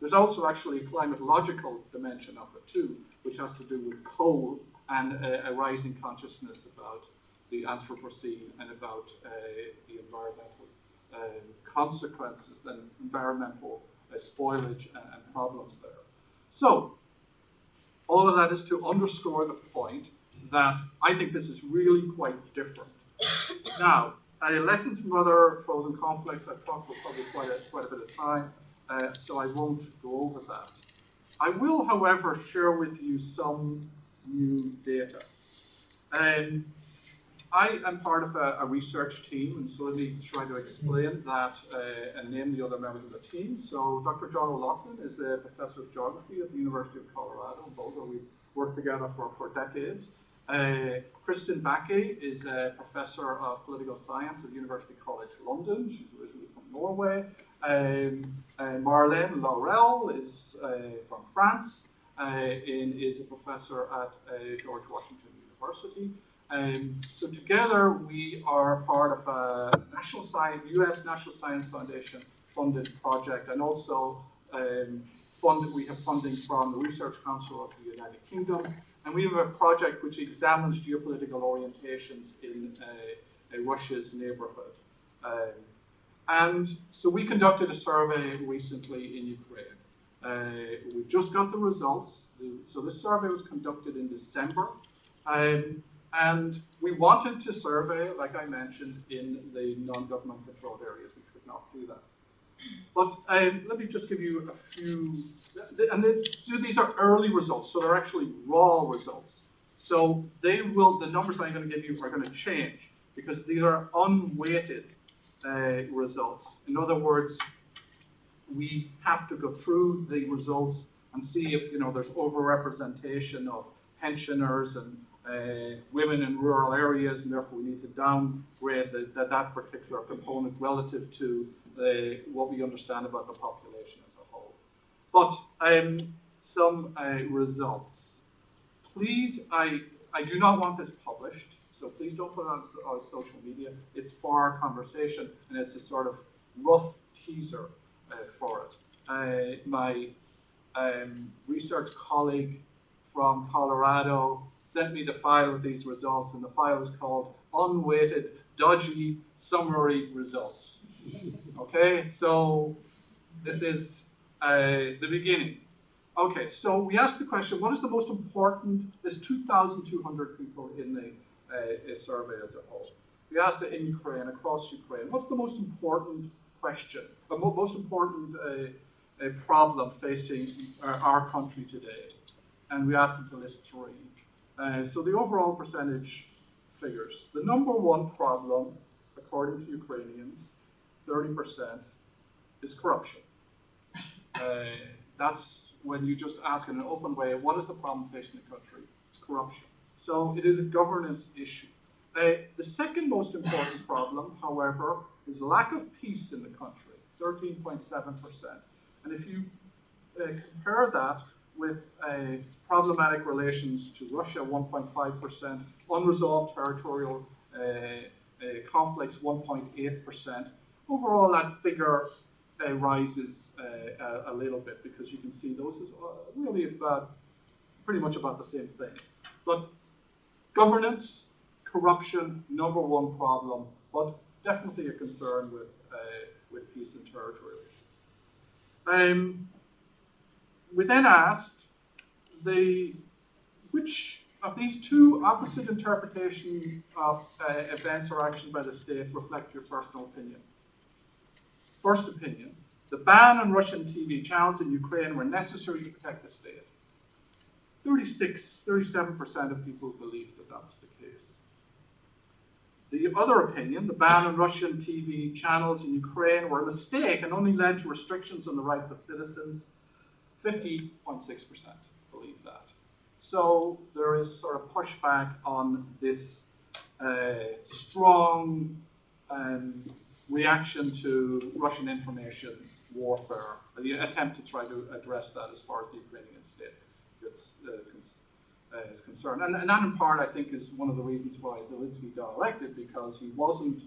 There's also actually a climatological dimension of it too, which has to do with coal and a rising consciousness about the Anthropocene and about uh, the environmental um, consequences and environmental spoilage and, and problems there. So, all of that is to underscore the point that I think this is really quite different now, uh, lessons from other frozen conflicts, I've talked for probably quite a, quite a bit of time, uh, so I won't go over that. I will, however, share with you some new data. Um, I am part of a, a, research team, and so let me try to explain that uh, and name the other members of the team. So, Dr. John O'Loughlin is a professor of geography at the University of Colorado, of we've worked together for, for decades. Uh, Kristin Bakke is a professor of political science at University College London. She's originally from Norway. Um, uh, Marlene Laruelle is uh, from France and is a professor at George Washington University. Um, so together we are part of a National Science, U.S. National Science Foundation funded project, and also um, fund, we have funding from the Research Council of the United Kingdom and we have a project which examines geopolitical orientations in uh, Russia's neighborhood. Um, and so we conducted a survey recently in Ukraine. Uh, we just got the results. So this survey was conducted in December. Um, and we wanted to survey, like I mentioned, in the non-government controlled areas. We could not do that. But um, let me just give you a few, and so these are early results, so they're actually raw results. So they will, the numbers I'm going to give you are going to change because these are unweighted uh, results. In other words, we have to go through the results and see if you know there's overrepresentation of pensioners and uh, women in rural areas, and therefore we need to downgrade the, the, that particular component relative to the, what we understand about the population. But um, some uh, results. Please, I, I do not want this published, so please don't put it on, on social media. It's for our conversation, and it's a sort of rough teaser uh, for it. Uh, my um, research colleague from Colorado sent me the file of these results, and the file is called Unweighted Dodgy Summary Results. <laughs> Okay, so this is uh, the beginning. Okay, so we asked the question, what is the most important, there's 2,200 people in the uh, survey as a whole. We asked it in Ukraine, across Ukraine, what's the most important question, the most important uh, problem facing our, our, country today? And we asked them to list three. Uh, so the overall percentage figures. The number one problem, according to Ukrainians, 30% is corruption. Uh, that's when you just ask in an open way, what is the problem facing the country? It's corruption. So it is a governance issue. Uh, the second most important problem, however, is lack of peace in the country, 13.7%. And if you uh, compare that with uh, problematic relations to Russia, 1.5%, unresolved territorial uh, uh, conflicts, 1.8%, overall that figure uh, rises a, a, little bit because you can see those is really about pretty much about the same thing. But governance, corruption, number one problem, but definitely a concern with, uh, with peace and territory. Um, we then asked the, which of these two opposite interpretations of uh, events or actions by the state reflect your personal opinion? First opinion, the ban on Russian TV channels in Ukraine were necessary to protect the state. 36, 37% of people believe that that was the case. The other opinion, the ban on Russian TV channels in Ukraine were a mistake and only led to restrictions on the rights of citizens. 50.6% believe that. So there is sort of pushback on this uh, strong um, reaction to Russian information warfare, the attempt to try to address that as far as the Ukrainian state gets, uh, uh, is concerned. And, and, that in part, I think, is one of the reasons why Zelensky got elected, because he wasn't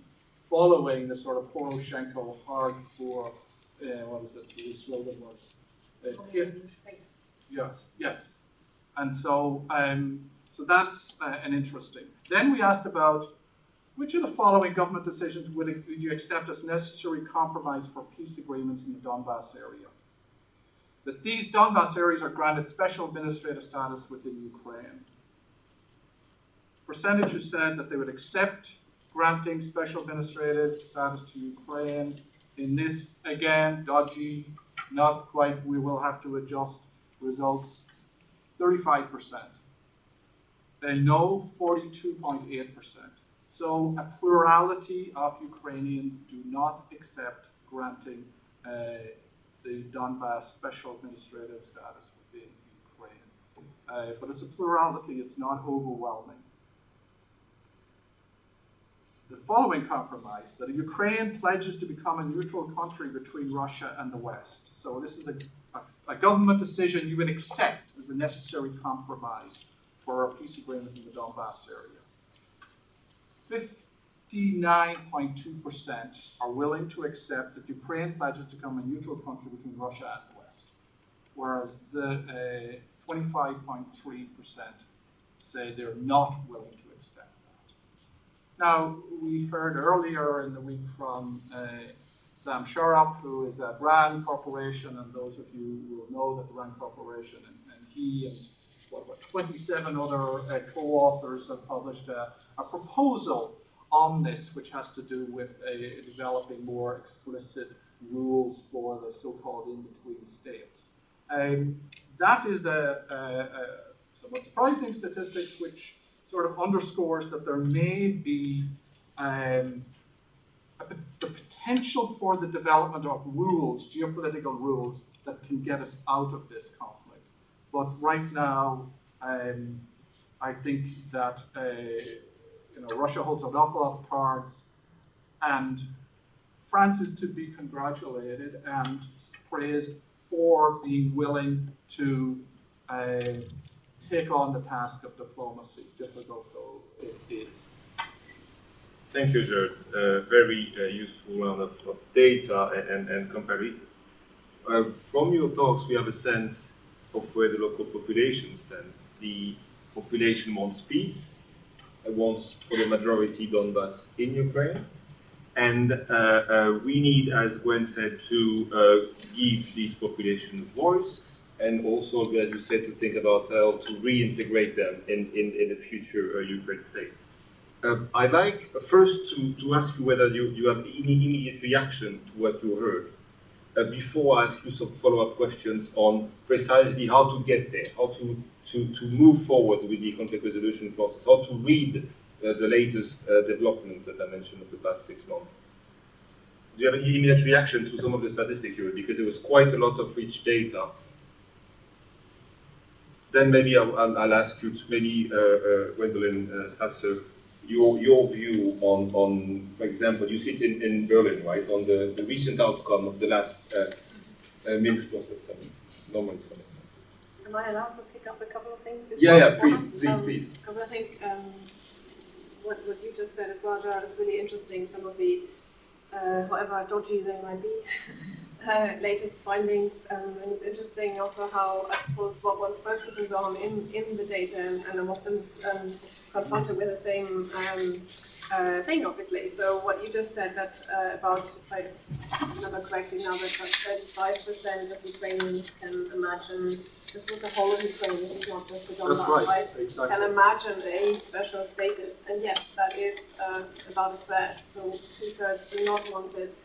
following the sort of Poroshenko hardcore, uh, what was it, his slogan was? Uh, yes, yes. And so, um, so that's uh, an interesting. Then we asked about which of the following government decisions would you accept as necessary compromise for peace agreements in the Donbass area? That these Donbass areas are granted special administrative status within Ukraine. Percentages said that they would accept granting special administrative status to Ukraine. In this, again, dodgy, not quite, we will have to adjust results 35%. Then no, 42.8%. So a plurality of Ukrainians do not accept granting uh, the Donbass special administrative status within Ukraine. Uh, but it's a plurality, it's not overwhelming. The following compromise that Ukraine pledges to become a neutral country between Russia and the West. So this is a, a, a government decision you would accept as a necessary compromise for a peace agreement in the Donbass area. 59.2% are willing to accept that Ukraine pledges to become a neutral country between Russia and the West, whereas the uh, 25.3% say they're not willing to accept that. Now, we heard earlier in the week from uh, Sam Charap, who is at RAND Corporation, and those of you will know that the RAND Corporation and, and he and what, what, 27 other uh, co-authors have published a, a, proposal on this, which has to do with a, developing more explicit rules for the so-called in-between states. Um, that is a, a, a, somewhat surprising statistic, which sort of underscores that there may be um, the potential for the development of rules, geopolitical rules, that can get us out of this conflict. But right now, um, I think that uh, you know Russia holds an awful lot of cards, and France is to be congratulated and praised for being willing to uh, take on the task of diplomacy, difficult though it is.
Thank you, Jared. Uh, very uh, useful round of, of data and, and, comparison. Uh, from your talks, we have a sense of where the local population stand. The population wants peace, wants for the majority Donbass in Ukraine, and uh, uh, we need, as Gwen said, to uh, give this population a voice, and also, as you said, to think about how to reintegrate them in, in, in the future uh, Ukraine state. Uh, I'd like first to, to ask you whether you, you have any immediate reaction to what you heard uh, before I ask you some follow-up questions on precisely how to get there, how to, to, to move forward with the conflict resolution process, how to read uh, the latest uh, development that I mentioned of the past six months. Do you have any immediate reaction to some of the statistics here? Because there was quite a lot of rich data then maybe I'll, I'll, ask you to maybe, uh, uh, Gwendolyn uh, Sasse, your, your view on, on, for example, you sit in, in Berlin, right, on the, the recent outcome of the last uh, Minsk process summit, Normandy summit.
Am I allowed to pick up a couple of things?
Yeah, yeah, please, please,
um,
please.
Because I think um, what, what you just said as well, Gerard, is really interesting. Some of the, uh, however dodgy they might be, <laughs> uh, latest findings. Um, and it's interesting also how, I suppose, what one focuses on in, in the data, and, and I'm often um, confronted with the same um, uh, thing, obviously. So what you just said that uh, about, if I remember correctly now, that about 35% of Ukrainians can imagine, this was a whole of Ukraine, this is not just the Donbass,
right,
right? can
exactly.
imagine a special status. And yes, that is uh, about a third. So two thirds do not want it.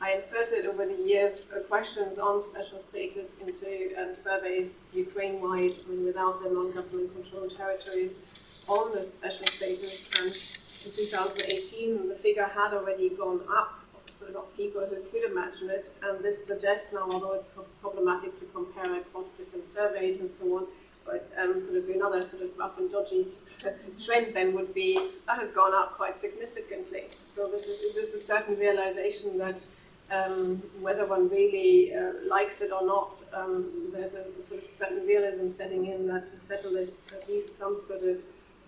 I inserted over the years uh, questions on special status into um, surveys Ukraine-wide and without the non-government controlled territories on the special status. And in 2018, the figure had already gone up sort of people who could imagine it. And this suggests now, although it's problematic to compare across different surveys and so on, but um, sort of another sort of rough and dodgy <laughs> trend then would be that has gone up quite significantly. So this is, is this a certain realization that um, whether one really uh, likes it or not, um, there's a sort of certain realism setting in that to settle this, at least some sort of,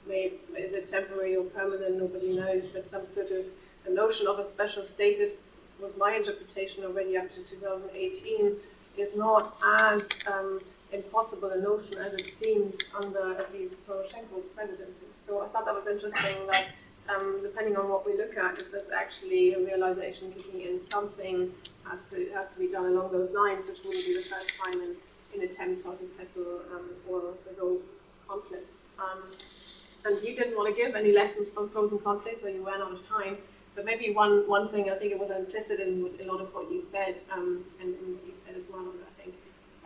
may, is it temporary or permanent, nobody knows, but some sort of a notion of a special status was my interpretation already up to 2018 is not as um, impossible a notion as it seemed under at least Poroshenko's presidency. So I thought that was interesting that um, depending on what we look at, if there's actually a realization kicking in, something has to has to be done along those lines, which wouldn't be the first time in, in attempts how to settle um, or resolve conflicts. Um, and you didn't want to give any lessons from frozen conflicts, or you ran out of time. But maybe one, one thing I think it was implicit in a lot of what you said, um, and, and what you said as well, I think,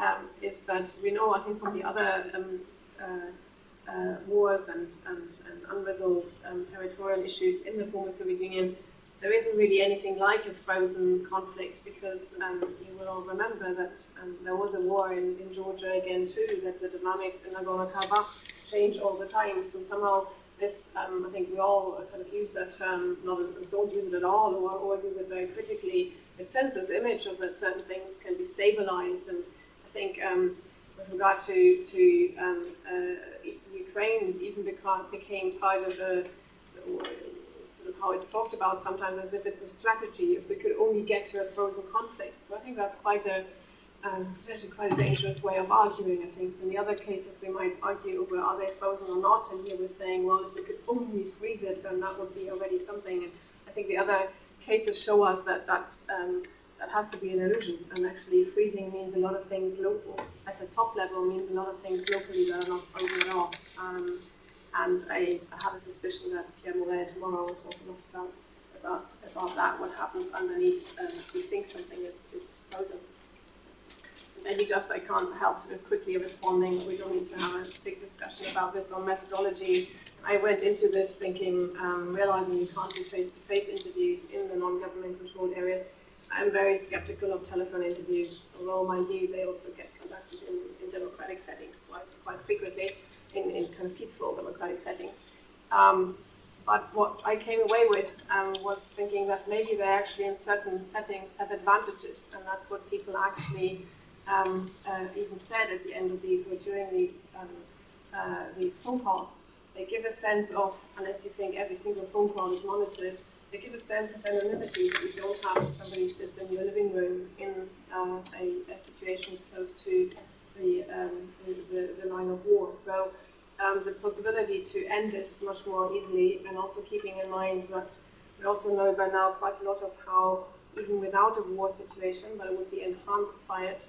um, is that we know, I think, from the other um, uh, uh, wars and, and, and unresolved um, territorial issues in the former Soviet Union, there isn't really anything like a frozen conflict because um, you will all remember that um, there was a war in, in Georgia again too, that the dynamics in Nagorno-Karabakh change all the time. So somehow this, um, I think we all kind of use that term, not don't use it at all, or, or use it very critically. It sends this image of that certain things can be stabilized, and I think um, with regard to to um, uh, eastern Ukraine, it even became, became part of the sort of how it's talked about sometimes as if it's a strategy. If we could only get to a frozen conflict, so I think that's quite a um, potentially quite a dangerous way of arguing, I think. So in the other cases, we might argue over are they frozen or not, and here we're saying, well, if we could only freeze it, then that would be already something. And I think the other cases show us that that's um, that has to be an illusion, and actually freezing means a lot of things local. At the top level, means a lot of things locally that are not frozen at all. Um, and I, I have a suspicion that Pierre Morel tomorrow will talk a lot about about about that. What happens underneath um, if we think something is, is frozen maybe just I can't help sort of quickly responding. We don't need to have a big discussion about this on methodology. I went into this thinking, um, realizing you can't do face-to-face interviews in the non-government controlled areas. I'm very skeptical of telephone interviews, although mind you, they also get conducted in, in democratic settings quite, quite frequently, in, in kind of peaceful democratic settings. Um, but what I came away with um, was thinking that maybe they actually, in certain settings, have advantages, and that's what people actually um, uh, even said at the end of these or during these um, uh, these phone calls. They give a sense of, unless you think every single phone call is monitored, they give a sense of anonymity that you don't have if somebody sits in your living room in uh, a, a, situation close to the, um, the, the, line of war. So um, the possibility to end this much more easily, and also keeping in mind that we also know by now quite a lot of how, even without a war situation, but it would be enhanced by it,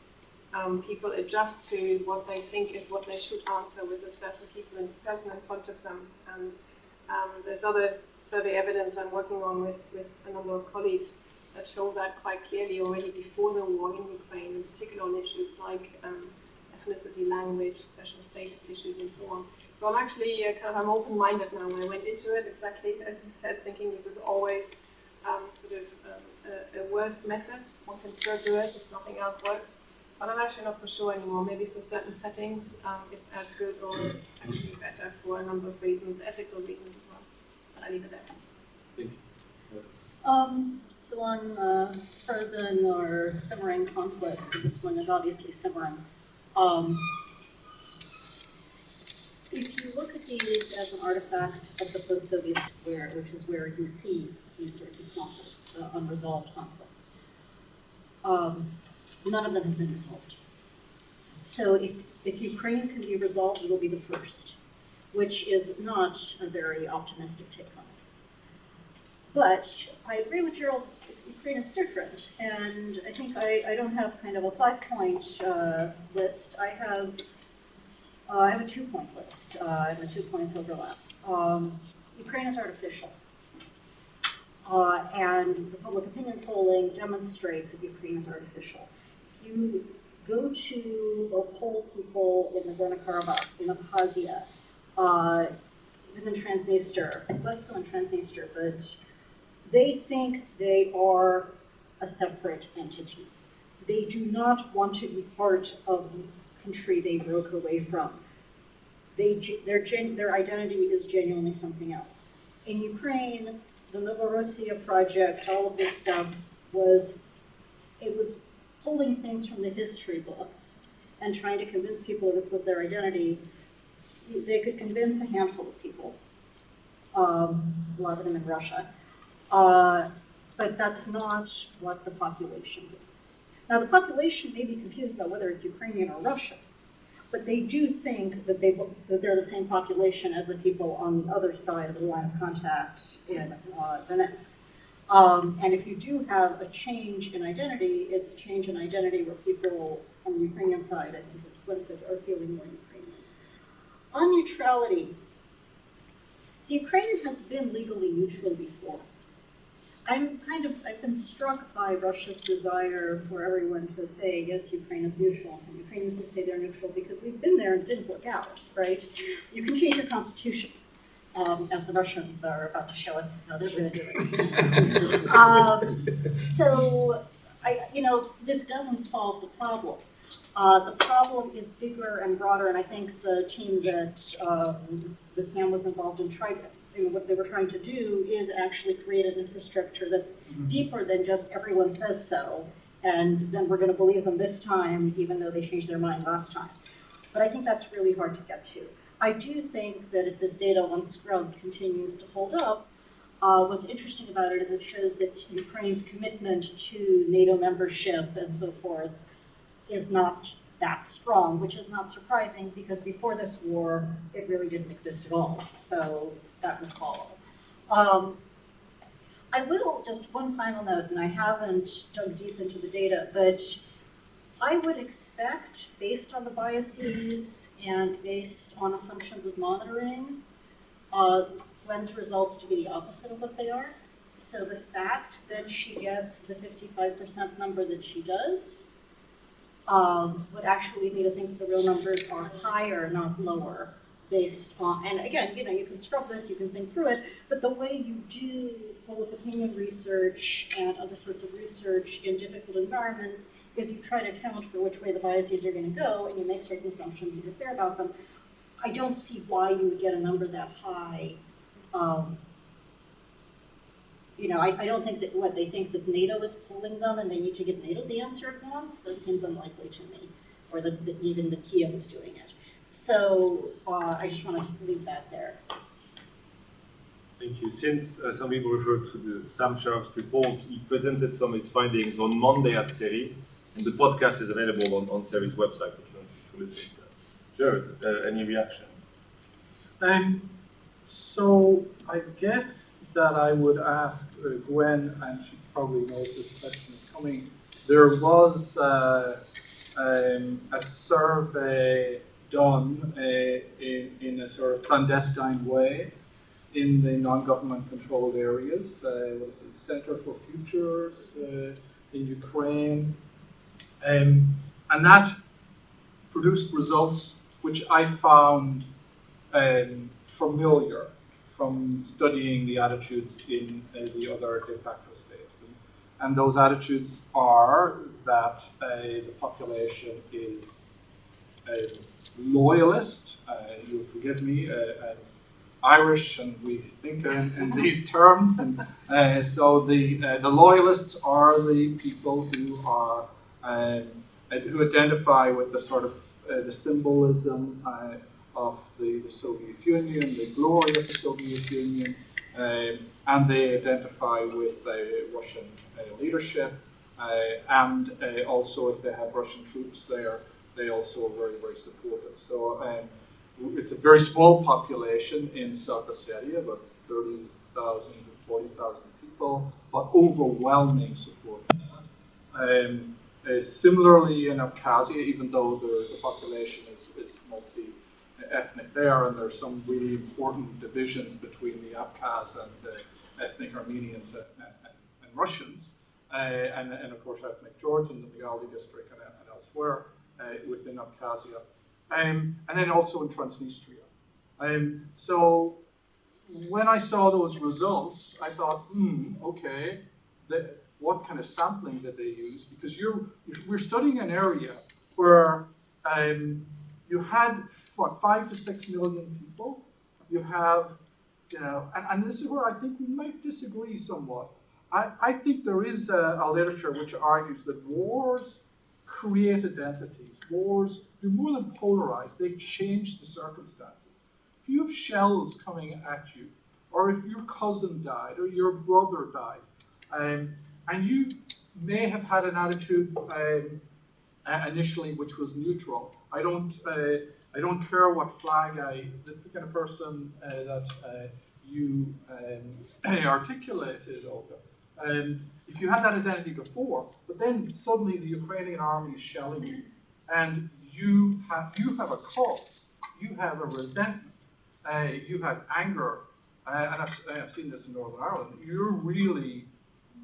um, people adjust to what they think is what they should answer with a certain people in person in front of them. And um, there's other survey evidence I'm working on with, with a number of colleagues that show that quite clearly already before the war in Ukraine, in particular on issues like um, ethnicity, language, special status issues, and so on. So I'm actually uh, kind of I'm open-minded now. When I went into it exactly as you said, thinking this is always um, sort of um, a, a worse method. One can still do it if nothing else works but I'm actually not so sure anymore. Maybe for certain settings, um, it's as good or actually better for a number of reasons, ethical reasons as well. But I leave it there.
Um, so on uh, frozen or simmering conflicts, so this one is obviously simmering. Um, if you look at these as an artifact of the post-Soviet square, which is where you see these sorts of conflicts, uh, unresolved conflicts, um, none of them have been resolved. So if, if Ukraine can be resolved, it'll be the first, which is not a very optimistic take on this. But I agree with Gerald, Ukraine is different, and I think I, I don't have kind of a five-point uh, list. I have uh, I have a two-point list, uh, and the two points overlap. Um, Ukraine is artificial. Uh, and the public opinion polling demonstrates that Ukraine is artificial. You go to or poll people in Nagorno-Karabakh, in Abkhazia, uh, even in Transnistria, less so in Transnistria, but they think they are a separate entity. They do not want to be part of the country they broke away from. They, their, their identity is genuinely something else. In Ukraine, the Novorossiya project, all of this stuff was, it was pulling things from the history books and trying to convince people this was their identity. They could convince a handful of people, um, a lot of them in Russia, uh, but that's not what the population is. Now, the population may be confused about whether it's Ukrainian or Russian, but they do think that, they, that they're the same population as the people on the other side of the line of contact in uh, Donetsk. Um, and if you do have a change in identity, it's a change in identity where people on the Ukrainian side, I think it's what it says, are feeling more Ukrainian. On neutrality, so Ukraine has been legally neutral before. I'm kind of, I've been struck by Russia's desire for everyone to say, yes, Ukraine is neutral. And Ukrainians will say they're neutral because we've been there and it didn't work out, right? You can change your constitution, um, as the Russians are about to show us how they're going to do it. um, so, I, you know, this doesn't solve the problem. Uh, the problem is bigger and broader, and I think the team that, uh, that Sam was involved in tried what they were trying to do is actually create an infrastructure that's mm-hmm. deeper than just everyone says so, and then we're going to believe them this time, even though they changed their mind last time. But I think that's really hard to get to. I do think that if this data once scrubbed continues to hold up, uh, what's interesting about it is it shows that Ukraine's commitment to NATO membership and so forth is not that strong, which is not surprising because before this war, it really didn't exist at all. So that would follow. Um, I will, just one final note, and I haven't dug deep into the data, but I would expect, based on the biases and based on assumptions of monitoring, uh, Gwen's results to be the opposite of what they are. So the fact that she gets the 55% number that she does um, would actually lead me to think the real numbers are higher, not lower based on, and again, you know, you can scrub this, you can think through it, but the way you do public opinion research and other sorts of research in difficult environments is you try to account for which way the biases are going to go, and you make certain assumptions and you're fair about them. I don't see why you would get a number that high. Um, you know, I, I don't think that what they think that NATO is pulling them and they need to give NATO the answer at once. That seems unlikely to me, or that, that even the Kiev is doing it. So uh, I just want to leave that there.
Thank you. Since uh, some people referred to the Sam Charap's report, he presented some of his findings on Monday at CERI, the podcast is available on, on website if you want to. Jared, uh, any reaction?
Um, so I guess that I would ask uh, Gwen, and she probably knows this question is coming. There was uh, um, a survey done uh, in, in a sort of clandestine way in the non-government controlled areas. Uh, Center for Futures uh, in Ukraine. Um, and that produced results which I found um, familiar from studying the attitudes in uh, the other de facto states. and those attitudes are that uh, the population is uh, loyalist. Uh, you'll forgive me, uh, Irish, and we think in, in these terms. And uh, so the uh, the loyalists are the people who are um, who identify with the sort of uh, the symbolism uh, of the, the Soviet Union, the glory of the Soviet Union, um, and they identify with the Russian uh, leadership. And also, if they have Russian troops there, they also are very, very supportive. So um, it's a very small population in South Ossetia, about 30,000 to 40,000 people, but overwhelming support. Um, similarly in Abkhazia, even though the, the population is, is multi-ethnic there, and there's some really important divisions between the Abkhaz and the ethnic Armenians and, and, and Russians, uh, and, and of course ethnic Georgians in the Byaldi district and, and elsewhere uh, within Abkhazia, um, and then also in Transnistria. Um, so when I saw those results, I thought, hmm, okay, the, what kind of sampling did they use? Because you're, we're studying an area where um, you had, what, five to six million people. You have, you know, and, and this is where I think we might disagree somewhat. I, I think there is a, a literature which argues that wars create identities. Wars do more than polarize, they change the circumstances. If you have shells coming at you, or if your cousin died, or your brother died, um, and you may have had an attitude um, initially which was neutral. I don't, uh, I don't care what flag I, the kind of person uh, that uh, you um, <clears throat> articulated, Olga. Um, if you had that identity before, but then suddenly the Ukrainian army is shelling you, and you have you have a cause, you have a resentment, uh, you have anger, and I've, I've seen this in Northern Ireland. You're really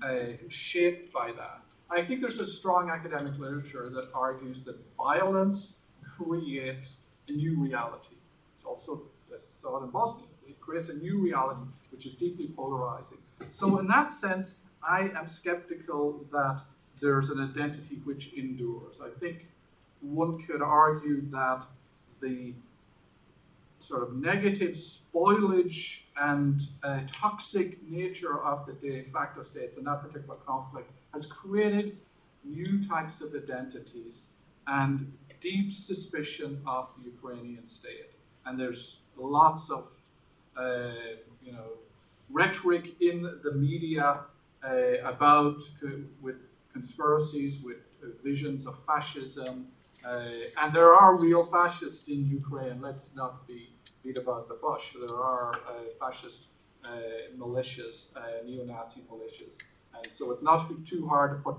uh, shaped by that. I think there's a strong academic literature that argues that violence creates a new reality. It's also saw it in Bosnia. It creates a new reality which is deeply polarizing. So in that sense, I am skeptical that there's an identity which endures. I think one could argue that the sort of negative spoilage and uh, toxic nature of the de facto states in that particular conflict has created new types of identities and deep suspicion of the Ukrainian state. And there's lots of, uh, you know, rhetoric in the media uh, about with conspiracies, with uh, visions of fascism, uh, and there are real fascists in Ukraine. Let's not be beat about the bush. There are uh, fascist uh, militias, uh, neo-Nazi militias, and so it's not too hard to put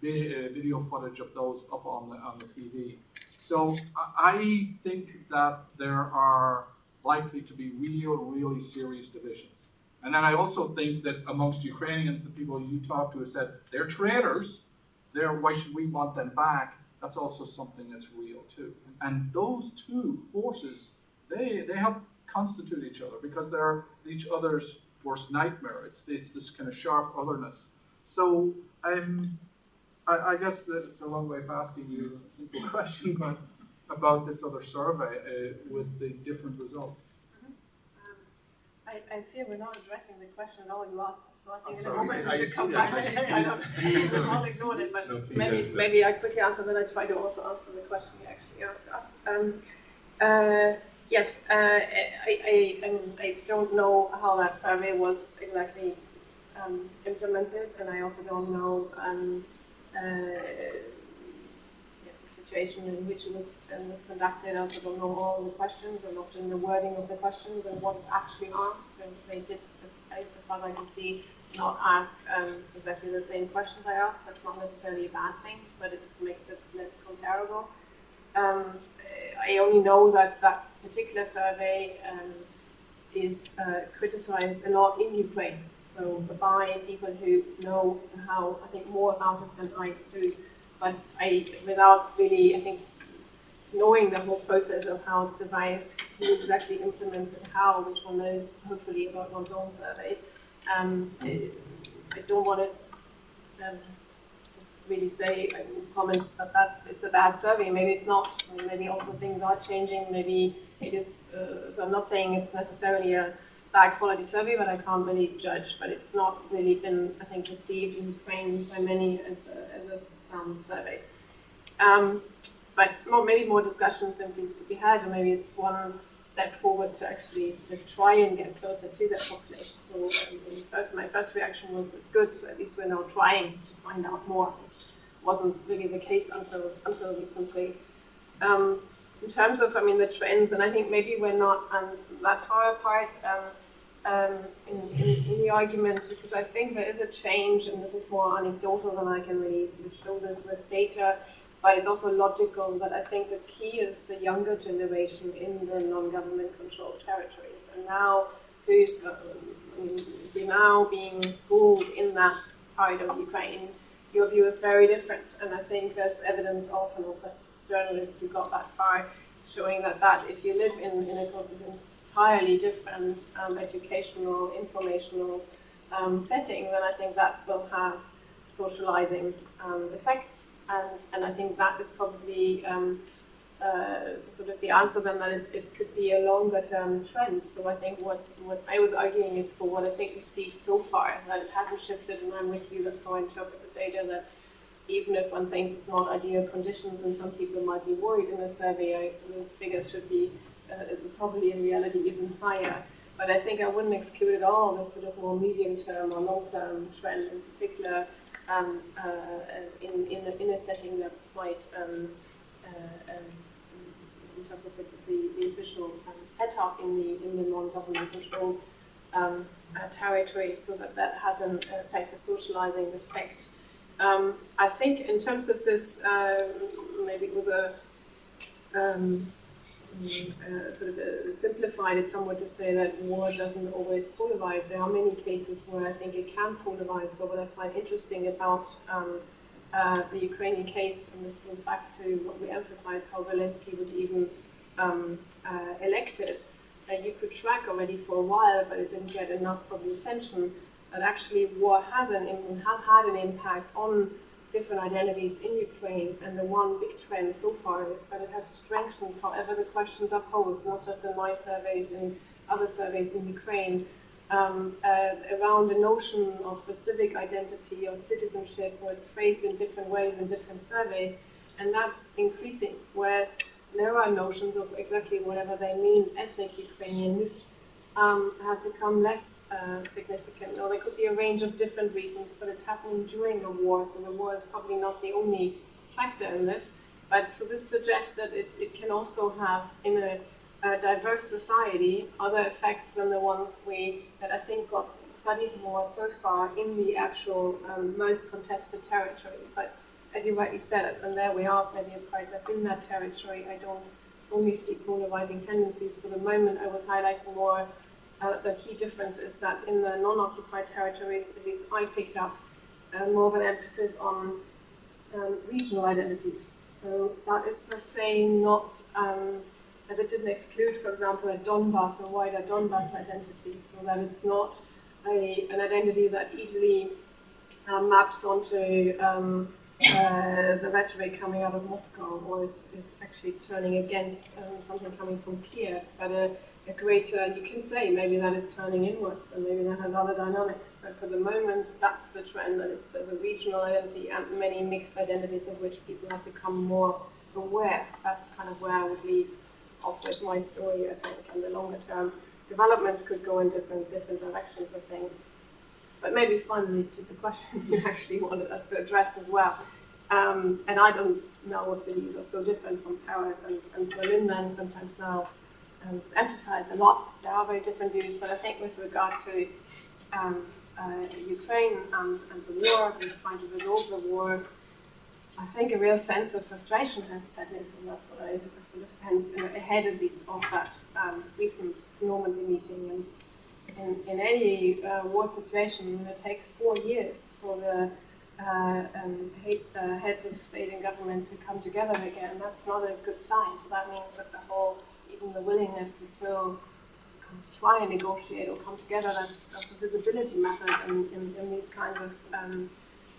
video footage of those up on the, on the TV. So I think that there are likely to be real, really serious divisions. And then I also think that amongst Ukrainians, the people you talk to have said they're traitors. They're, why should we want them back? That's also something that's real too. And those two forces they they help constitute each other because they're each other's worst nightmare. It's it's this kind of sharp otherness. So um, I, I guess it's a long way of asking you a simple <laughs> question, but about this other survey uh, with the different results.
Um, I, I fear we're not addressing the question at all you asked. So I think
I'm
in a moment we should come back to it. <laughs> I don't, <laughs> we've all ignored it, but
No,
maybe,
answer.
maybe I quickly answer, then I try to also answer the question you actually asked us. Um, uh, yes, uh, I, I, I don't know how that survey was exactly um, implemented, and I also don't know um, uh, the situation in which it was, um, was conducted. I also don't know all the questions and often the wording of the questions and what is actually asked. And they did, as, as far as I can see, not ask um, exactly the same questions I asked. That's not necessarily a bad thing, but it just makes it less comparable. Um, I only know that that particular survey um, is uh, criticized a lot in Ukraine. So by people who know how, I think, more about it than I do. But I, without really, I think, knowing the whole process of how it's devised, who exactly implements it, how, which one knows, hopefully, about one's own survey. Um, I, don't want to um, really say, comment that, that it's a bad survey. Maybe it's not. Maybe also things are changing. Maybe it is. Uh, so I'm not saying it's necessarily a bad quality survey, but I can't really judge. But it's not really been, I think, received in Ukraine by many as a, as a sound survey. Um, but more, maybe more discussion simply is to be had, or maybe it's one step forward to actually sort of try and get closer to that population. So um, first, my first reaction was it's good, so at least we're now trying to find out more, wasn't really the case until until recently. Um, in terms of, I mean, the trends, and I think maybe we're not um, that far apart um, um, in, in, in, the argument, because I think there is a change, and this is more anecdotal than I can really show this with data but it's also logical that I think the key is the younger generation in the non-government controlled territories. And now, who's uh, now being schooled in that part of Ukraine, your view is very different. And I think there's evidence often also journalists who got that far, showing that, that if you live in, in an entirely different um, educational, informational um, setting, then I think that will have socializing um, effects and, and I think that is probably um, sort of the answer then that it, it, could be a longer term trend. So I think what, what I was arguing is for what I think we see so far, that it hasn't shifted, and I'm with you, that's how I interpret the data, that even if one thinks it's not ideal conditions and some people might be worried in the survey, I, the figures should be uh, probably in reality even higher. But I think I wouldn't exclude at all the sort of more medium term or long term trend in particular um, uh, in, in, a, in a setting that's quite, um, uh, um, in terms of the, the, the official um, setup in the, in the non-government controlled um, uh, territory so that that has an effect, a socializing effect. Um, I think in terms of this, uh, maybe it was a um, uh, sort of uh, simplified it somewhat to say that war doesn't always polarize. There are many cases where I think it can polarize, but what I find interesting about um, uh, the Ukrainian case, and this goes back to what we emphasized, how Zelensky was even um, uh, elected, you could track already for a while, but it didn't get enough public attention, that actually war has, an, has had an impact on different identities in Ukraine, and the one big trend so far is that it has strengthened however the questions are posed, not just in my surveys, in other surveys in Ukraine, um, uh, around the notion of the civic identity or citizenship, where it's phrased in different ways in different surveys, and that's increasing. Whereas there are notions of exactly whatever they mean, ethnic Ukrainian, this um, have become less uh, significant. Or there could be a range of different reasons, but it's happening during the war, so the war is probably not the only factor in this. But so this suggests that it, it can also have, in a, a diverse society, other effects than the ones we that I think got studied more so far in the actual um, most contested territory. But as you rightly said, and there we are, maybe a that in that territory, I don't only see polarizing tendencies. For the moment, I was highlighting more uh, the key difference is that in the non-occupied territories, at least I picked up uh, more of an emphasis on um, regional identities. So that is per se not, um, that it didn't exclude, for example, a Donbass, a wider Donbass identity, so that it's not a, an identity that easily uh, maps onto um, uh, the rhetoric coming out of Moscow or is, is actually turning against um, something coming from Kiev, but a a greater, you can say maybe that is turning inwards and maybe that has other dynamics, but for the moment that's the trend that it's there's a regional identity and many mixed identities of which people have become more aware. That's kind of where I would leave off with my story, I think, and the longer term developments could go in different different directions, I think. But maybe finally to the question <laughs> you actually wanted us to address as well. Um, and I don't know if the views are so different from Paris and, and Berlin then sometimes now um, it's emphasized a lot. There are very different views, but I think with regard to um, uh, Ukraine and, and the war and trying to resolve the war, I think a real sense of frustration has set in, and that's what I sort of sense ahead at least of that um, recent Normandy meeting. And in, in any uh, war situation, it takes four years for the uh, um, heads, uh, heads of state and government to come together again. That's not a good sign. So that means that the whole even the willingness to still try and negotiate or come together, that's, that's a visibility matter in, in, in these kinds of um,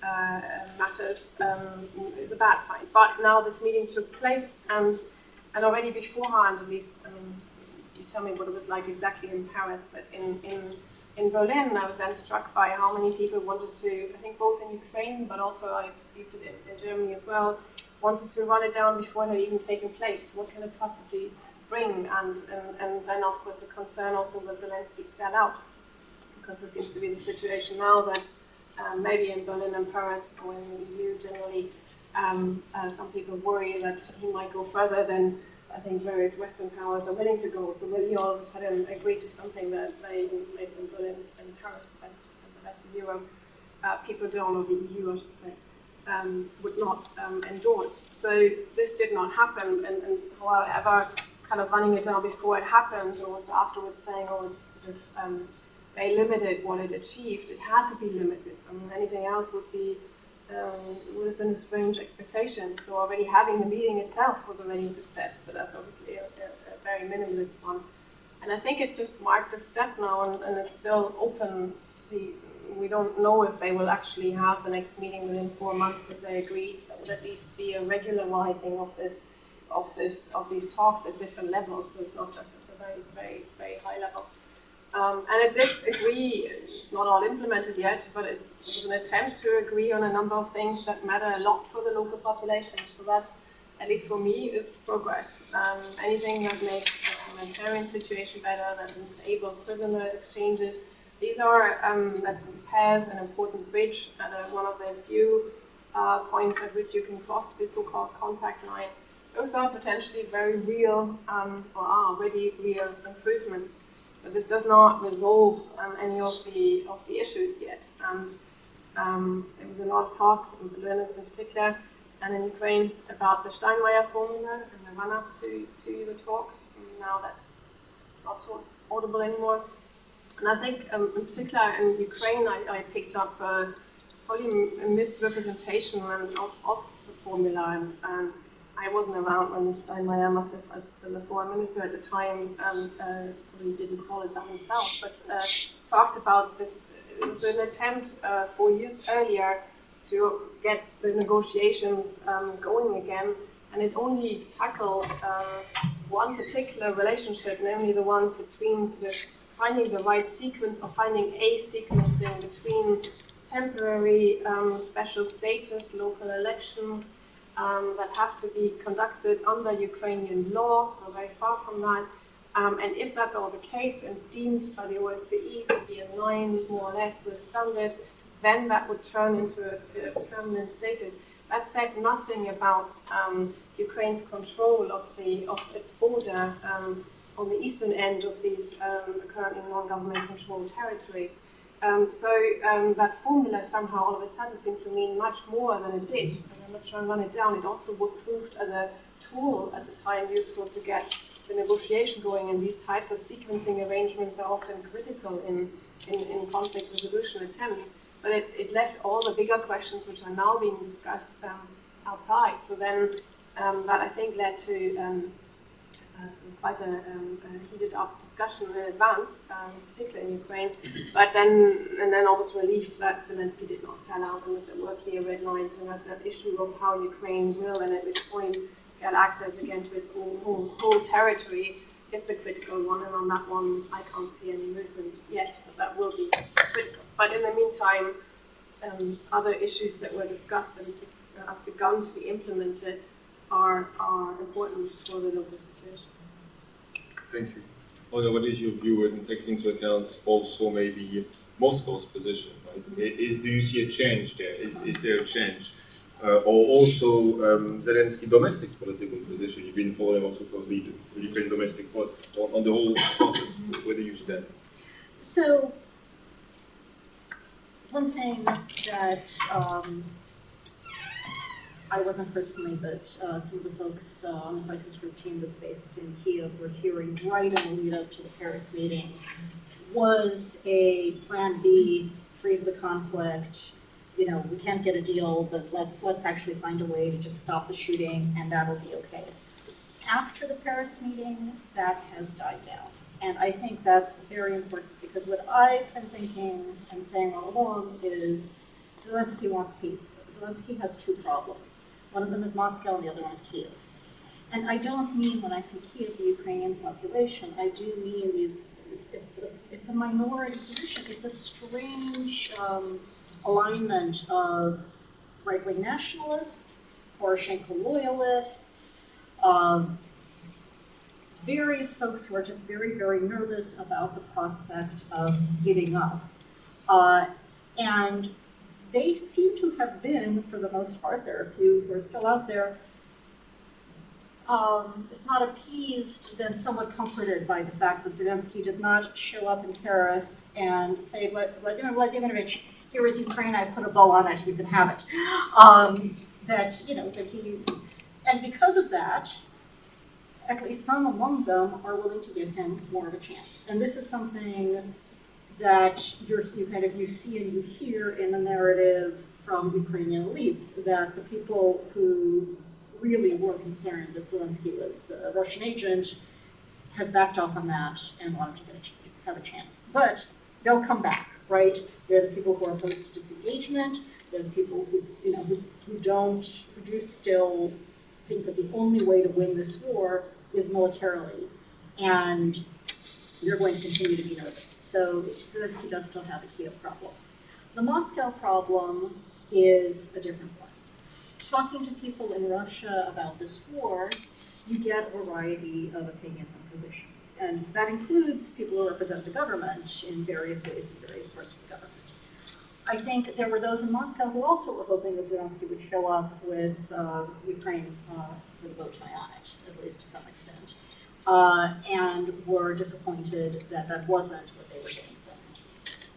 uh, matters um, is a bad sign. But now this meeting took place, and and already beforehand, at least, you tell me what it was like exactly in Paris, but in in in Berlin, I was then struck by how many people wanted to, I think both in Ukraine, but also I perceived it in, in Germany as well, wanted to run it down before it had even taken place. What can it possibly bring? And, and, and then, of course, the concern also was Zelensky sell out, because there seems to be the situation now that um, maybe in Berlin and Paris or in the EU generally, um, uh, some people worry that he might go further than I think various Western powers are willing to go. So will he all of a sudden agree to something that they, maybe in Berlin and Paris and, the rest of Europe, uh, people don't, or the EU, I should say, um, would not um, endorse. So this did not happen, and, and however, kind of running it down before it happened, or also afterwards saying, oh, it's sort of um, they limited what it achieved. It had to be limited. I mean, anything else would be um, would have been a strange expectation. So already having the meeting itself was already a success, but that's obviously a, a, a very minimalist one. And I think it just marked a step now, and, and it's still open. We don't know if they will actually have the next meeting within four months, as they agreed. That would at least be a regularizing of this, of this, of these talks at different levels. So it's not just at the very, very, very high level. Um, and it did agree, it's not all implemented yet, but it was an attempt to agree on a number of things that matter a lot for the local population. So that, at least for me, is progress. Um, anything that makes the humanitarian situation better, that enables prisoner exchanges, these are, um, that pairs an important bridge at a, one of the few uh, points at which you can cross the so-called contact line. Those are potentially very real, um, or are already real improvements. This does not resolve um, any of the of the issues yet. And um, there was a lot of talk in Berlin in particular and in Ukraine about the Steinmeier formula and the run-up to, to the talks. And now that's not so audible anymore. And I think um, in particular in Ukraine, I, I picked up uh, probably a misrepresentation of, of the formula and, and I wasn't around when Steinmeier must have, as still a foreign minister at the time, um, uh, he didn't call it that himself, but uh, talked about this. It was an attempt uh, four years earlier to get the negotiations um, going again, and it only tackled uh, one particular relationship, namely the ones between the, finding the right sequence or finding a sequencing between temporary um, special status, local elections, um, that have to be conducted under Ukrainian laws. We're very far from that. Um, and if that's all the case and deemed by the OSCE to be in line more or less with standards, then that would turn into a, a permanent status. That said nothing about um, Ukraine's control of, the, of its border um, on the eastern end of these um, currently non-government controlled territories. Um, so um, that formula somehow all of a sudden seemed to mean much more than it did. And I'm not trying to run it down. It also proved as a tool at the time useful to get the negotiation going. And these types of sequencing arrangements are often critical in, in, in conflict resolution attempts. But it, it, left all the bigger questions which are now being discussed um, outside. So then um, that I think led to um, uh, so quite a, um, a, heated up discussion in advance, um, particularly in Ukraine. But then, and then almost relief that Zelensky did not sell out and that there were clear red lines and that that issue of how Ukraine will and at which point get access again to its own whole, territory is the critical one. And on that one, I can't see any movement yet, but that will be critical. But in the meantime, um, other issues that were discussed and have begun to be implemented are, are important for the local situation.
Thank you. Olga, what is your view and taking into account also maybe Moscow's position? Right? Is, do you see a change there? Is, is there a change? Uh, or also um, Zelensky domestic political position? You've been following also closely the Ukraine domestic politics on, on the whole process. Where do you stand?
So, one thing that um, I wasn't personally, but uh, some of the folks uh, on the crisis group team that's based in Kiev were hearing right in the lead up to the Paris meeting was a plan B, freeze the conflict. You know, we can't get a deal, but let, let's actually find a way to just stop the shooting and that'll be okay. After the Paris meeting, that has died down. And I think that's very important because what I've been thinking and saying all along is Zelensky wants peace. Zelensky has two problems. One of them is Moscow and the other one is Kiev. And I don't mean when I say Kiev, the Ukrainian population, I do mean these, it's a, it's a minority position. It's a strange um, alignment of right-wing nationalists, Poroshenko loyalists, um, various folks who are just very, very nervous about the prospect of giving up. Uh, and they seem to have been, for the most part, there are a few who are still out there, um, if not appeased, then somewhat comforted by the fact that Zelensky did not show up in Paris and say, Vladimir Vladimirovich, here is Ukraine, I put a bow on it, you can have it. Um, that, you know, that he, and because of that, at least some among them are willing to give him more of a chance. And this is something that you're, you kind of you see and you hear in the narrative from Ukrainian elites that the people who really were concerned that Zelensky was a Russian agent have backed off on that and wanted to get a, have a chance. But they'll come back, right? They're the people who are opposed to disengagement. They're the people who, you know, who, who don't, who do still think that the only way to win this war is militarily. And you're going to continue to be nervous. So Zelensky does still have a Kiev problem. The Moscow problem is a different one. Talking to people in Russia about this war, you get a variety of opinions and positions. And that includes people who represent the government in various ways in various parts of the government. I think there were those in Moscow who also were hoping that Zelensky would show up with uh, Ukraine uh, with a bow tie on it, at least to some extent uh, and were disappointed that that wasn't what they were getting from him.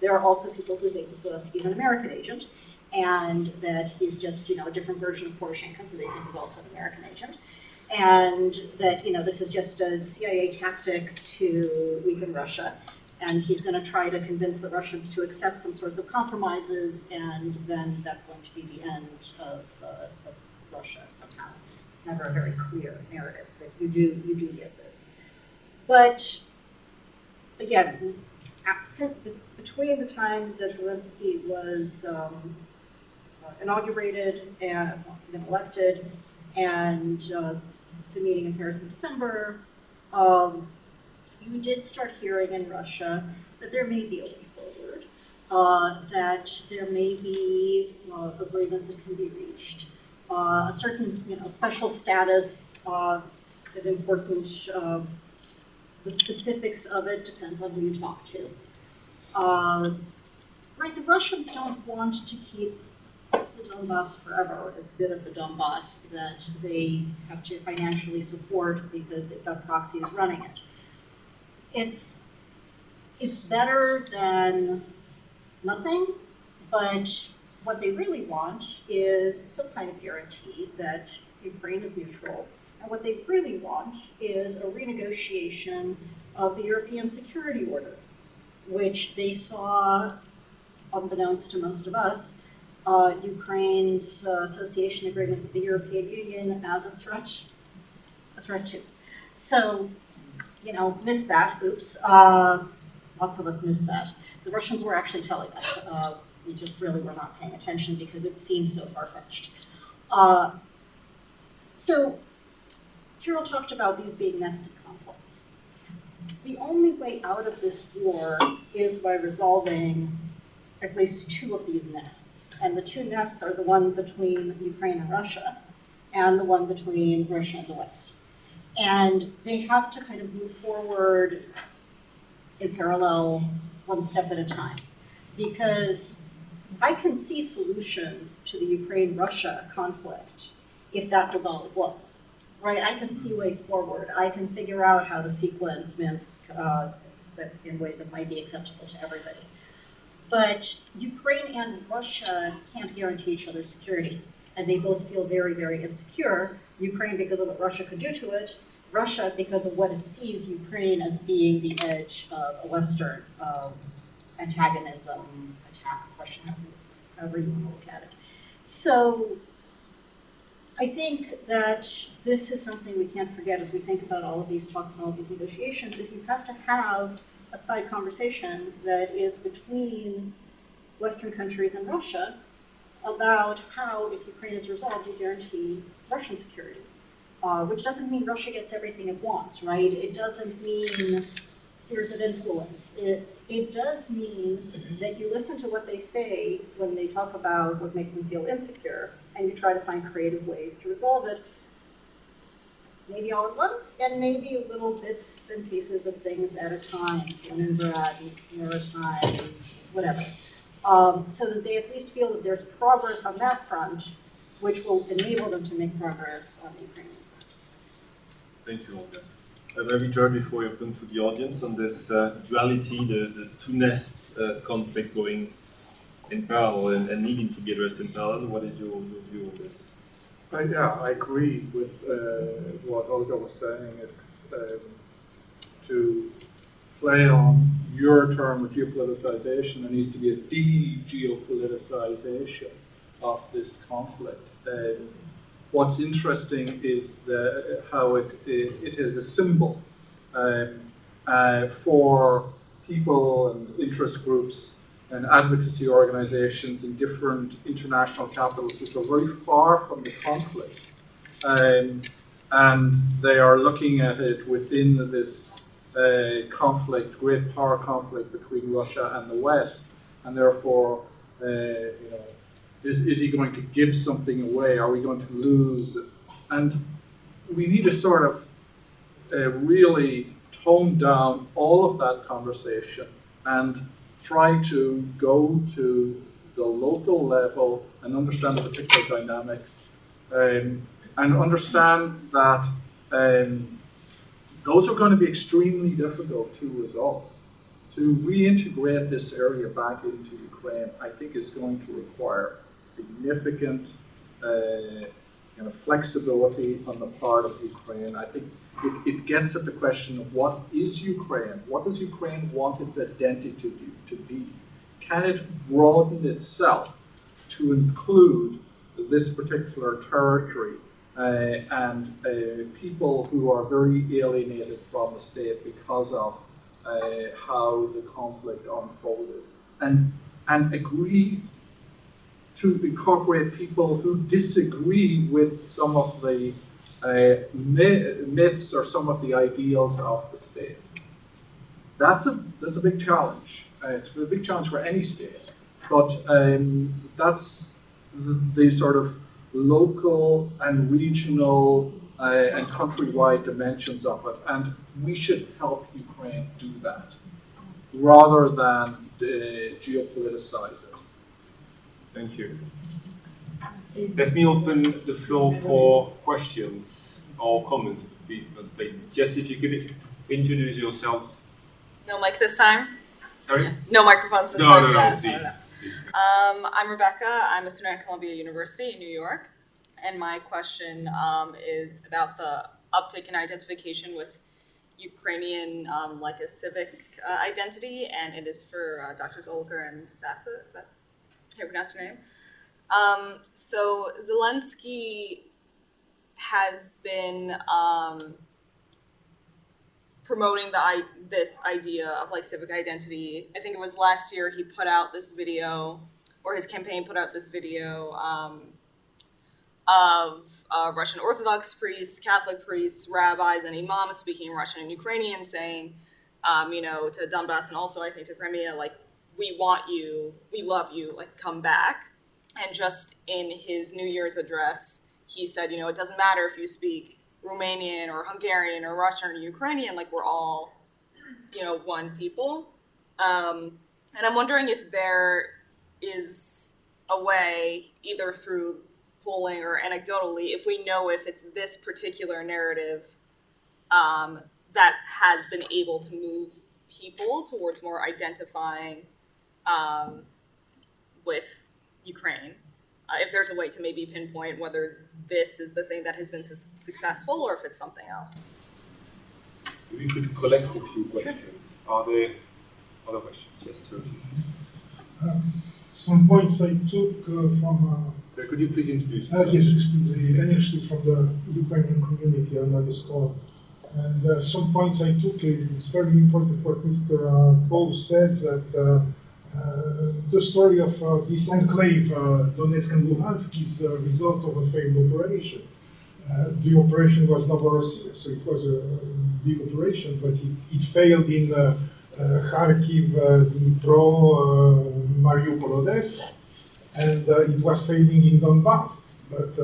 There are also people who think that Zelensky is an American agent, and that he's just, you know, a different version of Poroshenko, who they think is also an American agent, and that, you know, this is just a CIA tactic to weaken Russia, and he's going to try to convince the Russians to accept some sorts of compromises, and then that's going to be the end of, uh, of Russia somehow. It's never a very clear narrative, but you do you do get this. But again, absent between the time that Zelensky was um, uh, inaugurated and then elected and uh, the meeting in Paris in December, um, you did start hearing in Russia that there may be a way forward, uh, that there may be uh, agreements that can be reached. Uh, a certain, you know, special status uh, is important the specifics of it depends on who you talk to. Uh, right, the Russians don't want to keep the Donbass forever as a bit of the Donbass that they have to financially support because they've got proxies running it. It's it's better than nothing, but what they really want is some kind of guarantee that Ukraine is neutral and what they really want is a renegotiation of the European Security Order, which they saw, unbeknownst to most of us, uh, Ukraine's uh, association agreement with the European Union as a threat, a threat to. So, you know, missed that. Oops. Uh, lots of us missed that. The Russians were actually telling us. Uh, we just really were not paying attention because it seemed so far fetched. Uh, so Kirill talked about these being nested. The only way out of this war is by resolving at least two of these nests. And the two nests are the one between Ukraine and Russia, and the one between Russia and the West. And they have to kind of move forward in parallel, one step at a time. Because I can see solutions to the Ukraine Russia conflict if that was all it was right? I can see ways forward. I can figure out how to sequence Minsk uh, in ways that might be acceptable to everybody. But Ukraine and Russia can't guarantee each other's security, and they both feel very, very insecure. Ukraine because of what Russia could do to it, Russia because of what it sees Ukraine as being the edge of a Western um, antagonism, attack, Russian, however you want to look at it. So I think that this is something we can't forget as we think about all of these talks and all of these negotiations, is you have to have a side conversation that is between Western countries and Russia about how, if Ukraine is resolved, you guarantee Russian security. Uh, which doesn't mean Russia gets everything it wants, right? It doesn't mean spheres of influence. It, it does mean that you listen to what they say when they talk about what makes them feel insecure, and you try to find creative ways to resolve it. Maybe all at once, and maybe little bits and pieces of things at a time, Leningrad, Maritime, whatever. Um, so that they at least feel that there's progress on that front, which will enable them to make progress on the Ukrainian front.
Thank you, Olga. Uh, maybe Gerard, before you open to the audience on this uh, duality, the, the two nests uh, conflict going in parallel and, and, needing to be addressed in parallel, what is your, your view on this?
I, yeah, I agree with uh, what Olga was saying. It's um, to play on your term of geopoliticization, there needs to be a de-geopoliticization of this conflict. Um, what's interesting is the, how it, it, it is a symbol um, uh, for people and interest groups and advocacy organizations in different international capitals which are very far from the conflict. Um, and they are looking at it within this uh, conflict, great power conflict between Russia and the West, and therefore, uh, you know, is, is he going to give something away? Are we going to lose? And we need to sort of uh, really tone down all of that conversation and try to go to the local level and understand the particular dynamics um, and understand that um, those are going to be extremely difficult to resolve. To reintegrate this area back into Ukraine, I think is going to require significant uh, kind of flexibility on the part of Ukraine. I think it, it, gets at the question of what is Ukraine? What does Ukraine want its identity to, to be? Can it broaden itself to include this particular territory uh, and uh, people who are very alienated from the state because of uh, how the conflict unfolded? And, and agree to incorporate people who disagree with some of the uh, myths or some of the ideals of the state. That's a that's a big challenge. Uh, it's a big challenge for any state, but um, that's the, the, sort of local and regional uh, and countrywide dimensions of it, and we should help Ukraine do that rather than uh, geopoliticize it.
Thank you. Let me open the floor for questions or comments, please, Yes, if you could introduce yourself.
No mic this time?
Sorry?
No microphones this
no,
time?
No, no,
yeah,
no,
Um, I'm Rebecca. I'm a student at Columbia University in New York. And my question um, is about the uptick in identification with Ukrainian, um, like a civic uh, identity, and it is for uh, Drs. Olga and Sasa. That's Can you pronounce your name. Um, so Zelensky has been um, promoting the this idea of like civic identity. I think it was last year he put out this video, or his campaign put out this video um, of uh, Russian Orthodox priests, Catholic priests, rabbis, and imams speaking Russian and Ukrainian, saying, um, you know, to Donbass and also I think to Crimea, like we want you, we love you, like come back. And just in his New Year's address, he said, you know, it doesn't matter if you speak Romanian or Hungarian or Russian or Ukrainian, like we're all, you know, one people. Um, and I'm wondering if there is a way, either through polling or anecdotally, if we know if it's this particular narrative um, that has been able to move people towards more identifying um, with Ukraine. Uh, if there's a way to maybe pinpoint whether this is the thing that has been su- successful or if it's something else.
We could collect a few questions. Are there other questions? Yes, sir.
Um, some points I took uh, from. Uh,
Sir, could you please introduce
uh, Yes, excuse me, initially from the Ukrainian community on this call. And uh, some points I took, it's very important what Mr. Uh, Paul said that the story of uh, this enclave, uh, Donetsk and Luhansk, is a result of a failed operation. Uh, the operation was Novorossiya, so it was a big operation, but it, it failed in uh, uh, Kharkiv, Dnipro, Mariupol, Odessa, and it was failing in Donbass. But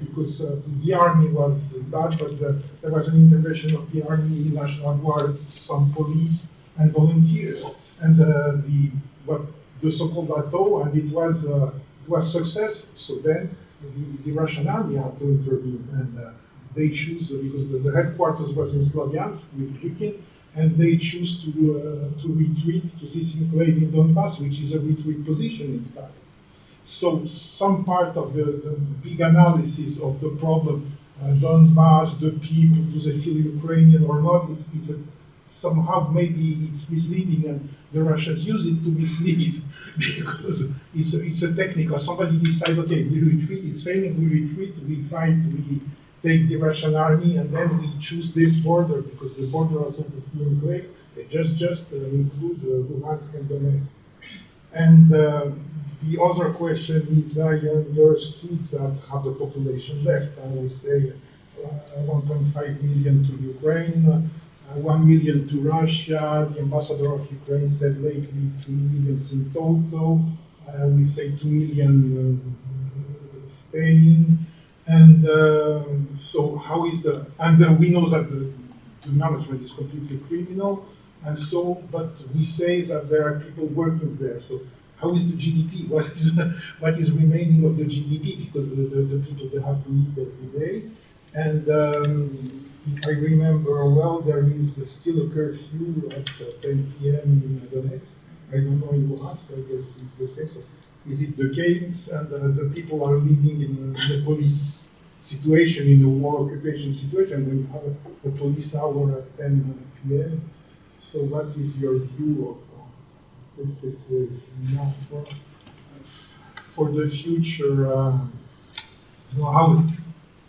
because the army was bad, but there was an intervention of the army, National Guard, some police, and volunteers, and the the so-called bateau, and it was uh, it was successful. So then the, the Russian army had to intervene, and uh, they choose uh, because the, the, headquarters was in Slavyansk with Lukin, and they choose to uh, to retreat to this enclave in Donbass, which is a retreat position, in fact. So some part of the, the big analysis of the problem, uh, Donbass, the people, do they feel Ukrainian or not, is, is a, somehow maybe it's misleading and the Russians use it to mislead <laughs> because it's a, it's a technical. Somebody decide, okay, we retreat, it's failing, we retreat, we fight, we take the Russian army, and then we choose this border because the border also being great. They just just uh, include uh, Luhansk and Donetsk. And uh, the other question is, I understood that how the population left. I will say uh, 1.5 million to Ukraine. Uh, 1 million to Russia. The ambassador of Ukraine said lately 2 million in total. Uh, we say 2 million uh, staying. And uh, so, how is the. And uh, we know that the, the management is completely criminal. And so, but we say that there are people working there. So, how is the GDP? <laughs> What is, what is remaining of the GDP? Because the, the, the people they have to eat every day. And um, I remember well, there is still a curfew at uh, 10 p.m. in Donetsk. I don't know in Luhansk, I guess it's the same. So is it the case? And uh, the people are living in, in a police situation, in a war occupation situation, when you have a, police hour at 10 p.m. So what is your view of uh, this situation now for, for the future? Uh, how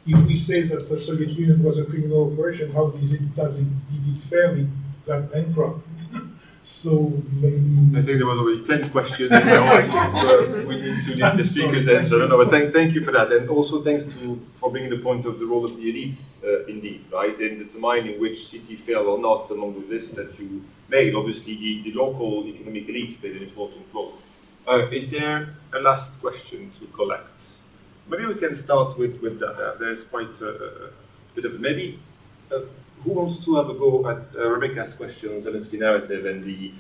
if we say that the Soviet Union was a criminal operation, how does it, does it, did it fail? It got bankrupt. <laughs> so maybe.
I think there was already 10 questions in my so we need to let the <laughs> speakers answer. No, but thank, thank you for that. And also thanks to for bringing the point of the role of the elites, uh, indeed, right, in determining which city fell or not among the list that you made. Obviously, the, the local economic elites played an important role. Uh, is there a last question to collect? Maybe we can start with, with that. Uh, there's quite a, bit of maybe. Uh, who wants to have a go at uh, Rebecca's question on Zelensky narrative and the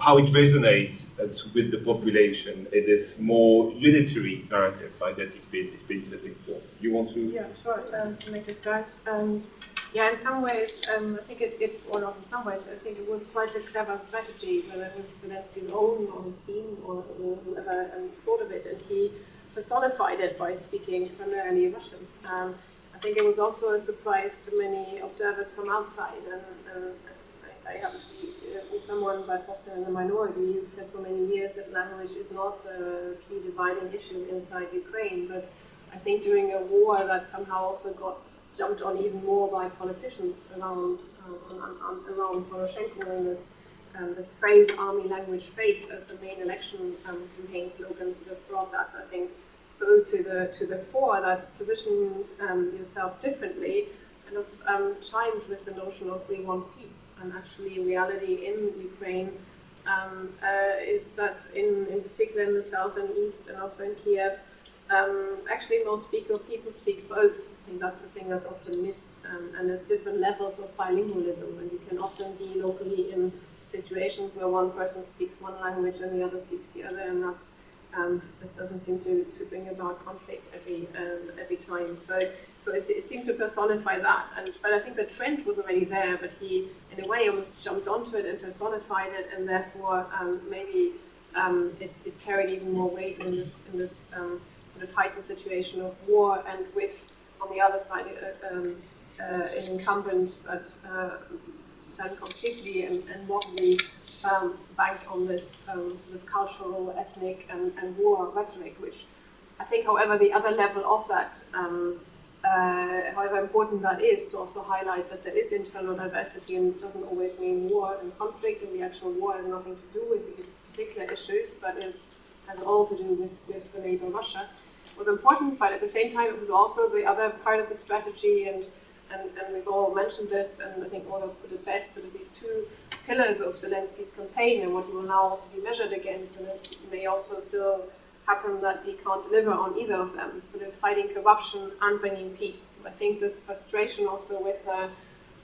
how it resonates with the population in this more unitary narrative right, that it's been, it's been living for? You want to?
Yeah, sure. Um, to make a start. Um, yeah, in some ways, um, I think it, it, or not in some ways, I think it was quite a clever strategy, whether it was Zelensky's own or his team or, or whoever um, thought of it. And he personified it by speaking primarily Russian. Um, I think it was also a surprise to many observers from outside, and, and I, I be uh, someone, but often in the minority, who said for many years that language is not a key dividing issue inside Ukraine. But I think during a war that somehow also got jumped on even more by politicians around uh, around Poroshenko and this um, this phrase "army language faith" as the main election um, campaign slogan sort of brought that I think so to the to the fore that position um, yourself differently kind of um, chimed with the notion of we want peace. And actually, reality in Ukraine um, uh, is that in, in particular in the south and east and also in Kiev, um, actually most people, people speak both. I think that's the thing that's often missed. Um, and there's different levels of bilingualism, and you can often be locally in situations where one person speaks one language and the other speaks the other, and that's um, it doesn't seem to, to bring about conflict every um, every time. So so it, it seemed to personify that. And but I think the trend was already there, but he in a way almost jumped onto it and personified it, and therefore um, maybe um, it, it carried even more weight in this in this um, sort of heightened situation of war, and with on the other side uh, um, uh, an incumbent but uh, then completely and, and wobbly um, bank on this um, sort of cultural, ethnic, and, and war rhetoric, which I think, however, the other level of that um, uh, however important that is, to also highlight that there is internal diversity and it doesn't always mean war and conflict, and the actual war has nothing to do with these particular issues, but is, has all to do with, with the neighbor Russia, was important, but at the same time it was also the other part of the strategy, and, and, and we've all mentioned this, and I think have put it best, sort of these two pillars of Zelensky's campaign and what he will now also be measured against, and it may also still happen that he can't deliver on either of them, sort of fighting corruption and bringing peace. I think this frustration also with uh,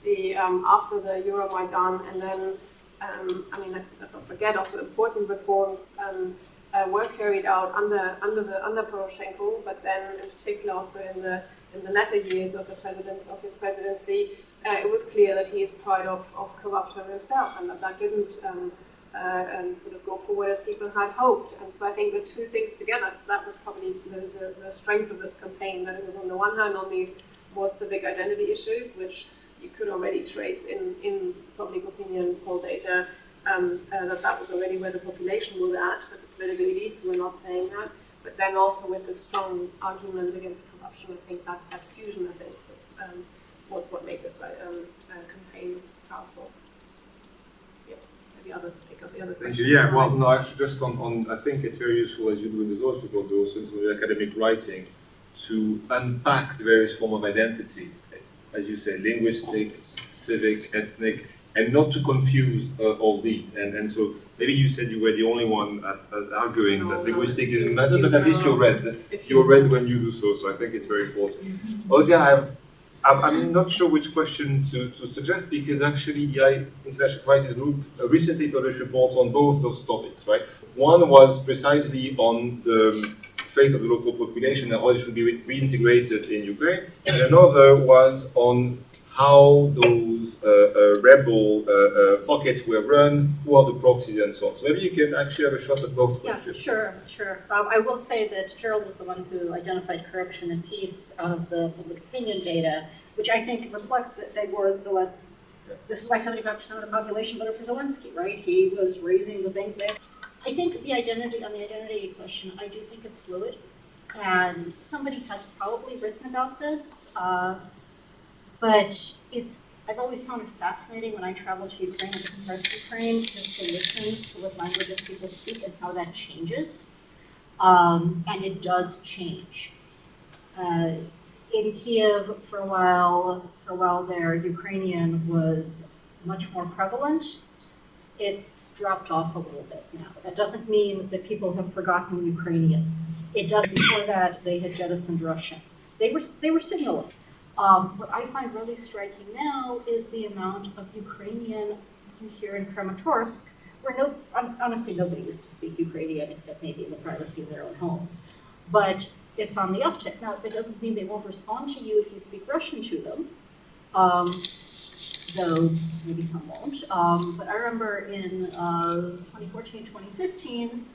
the um, after the Euromaidan and then um, I mean let's, let's not forget also important reforms um, uh, were carried out under under the under Poroshenko, but then in particular also in the in the latter years of the presidency of his presidency, uh, it was clear that he is part of, of corruption himself and that that didn't um, uh, and sort of go forward as people had hoped. And so I think the two things together, so that was probably the, the, the strength of this campaign, that it was on the one hand on these more civic identity issues, which you could already trace in, in public opinion poll data, um, uh, that that was already where the population was at, but the political elites were not saying that. But then also with the strong argument against I think that, that fusion, I think, was, um, was what made this uh, um, uh, campaign powerful Yeah. the others pick up the other
Thank you. Yeah, well, no, actually, just on, on, I think it's very useful as you do in the report, but also in of academic writing, to unpack the various forms of identity, as you say, linguistic, civic, ethnic, and not to confuse uh, all these. And, and so maybe you said you were the only one as, as arguing
No,
that
no,
linguistic
if
didn't matter, but at least you're read. You're read when you do so, so I think it's very important. Olga, I've I'm, I'm not sure which question to, to suggest because actually the I- International Crisis Group uh, recently published reports on both those topics, right? One was precisely on the fate of the local population and how it should be re- reintegrated in Ukraine, and another was on how those uh, uh, rebel uh, uh, pockets were run, who are the proxies, and so on. So maybe you can actually have a shot at both
Yeah,
questions.
sure, sure. Um, I will say that Gerard was the one who identified corruption and peace out of the public opinion data, which I think reflects that they were Zelensky. This is why seventy-five percent of the population voted for Zelensky, right? He was raising the things they. I think the identity, on the identity question, I do think it's fluid. And somebody has probably written about this, uh, but it's I've always found it fascinating when I travel to Ukraine and parts of Ukraine just to listen to what languages people speak and how that changes. Um, and it does change. Uh, in Kiev, for a while, for a while there, Ukrainian was much more prevalent. It's dropped off a little bit now. That doesn't mean that people have forgotten Ukrainian. It does. Before that, they had jettisoned Russian. They were they were signaling. Um, what I find really striking now is the amount of Ukrainian hear in Kramatorsk, where no, honestly, nobody used to speak Ukrainian except maybe in the privacy of their own homes. But it's on the uptick. Now, that doesn't mean they won't respond to you if you speak Russian to them, um, though maybe some won't. Um, but I remember in uh, 2014, 2015,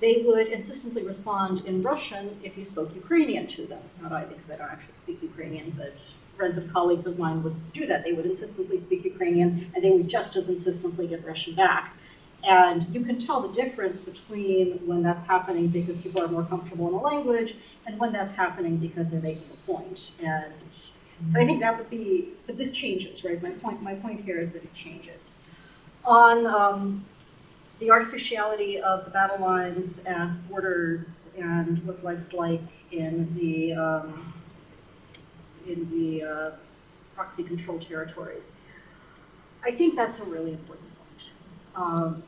they would insistently respond in Russian if you spoke Ukrainian to them. Not I, because I don't actually speak Ukrainian, but friends and colleagues of mine would do that. They would insistently speak Ukrainian, and they would just as insistently get Russian back. And you can tell the difference between when that's happening because people are more comfortable in a language and when that's happening because they're making a point. And so I think that would be, but this changes, right? My point, my point here is that it changes. On um, the artificiality of the battle lines as borders and what life's like in the um, in the uh, proxy control territories. I think that's a really important point. Um,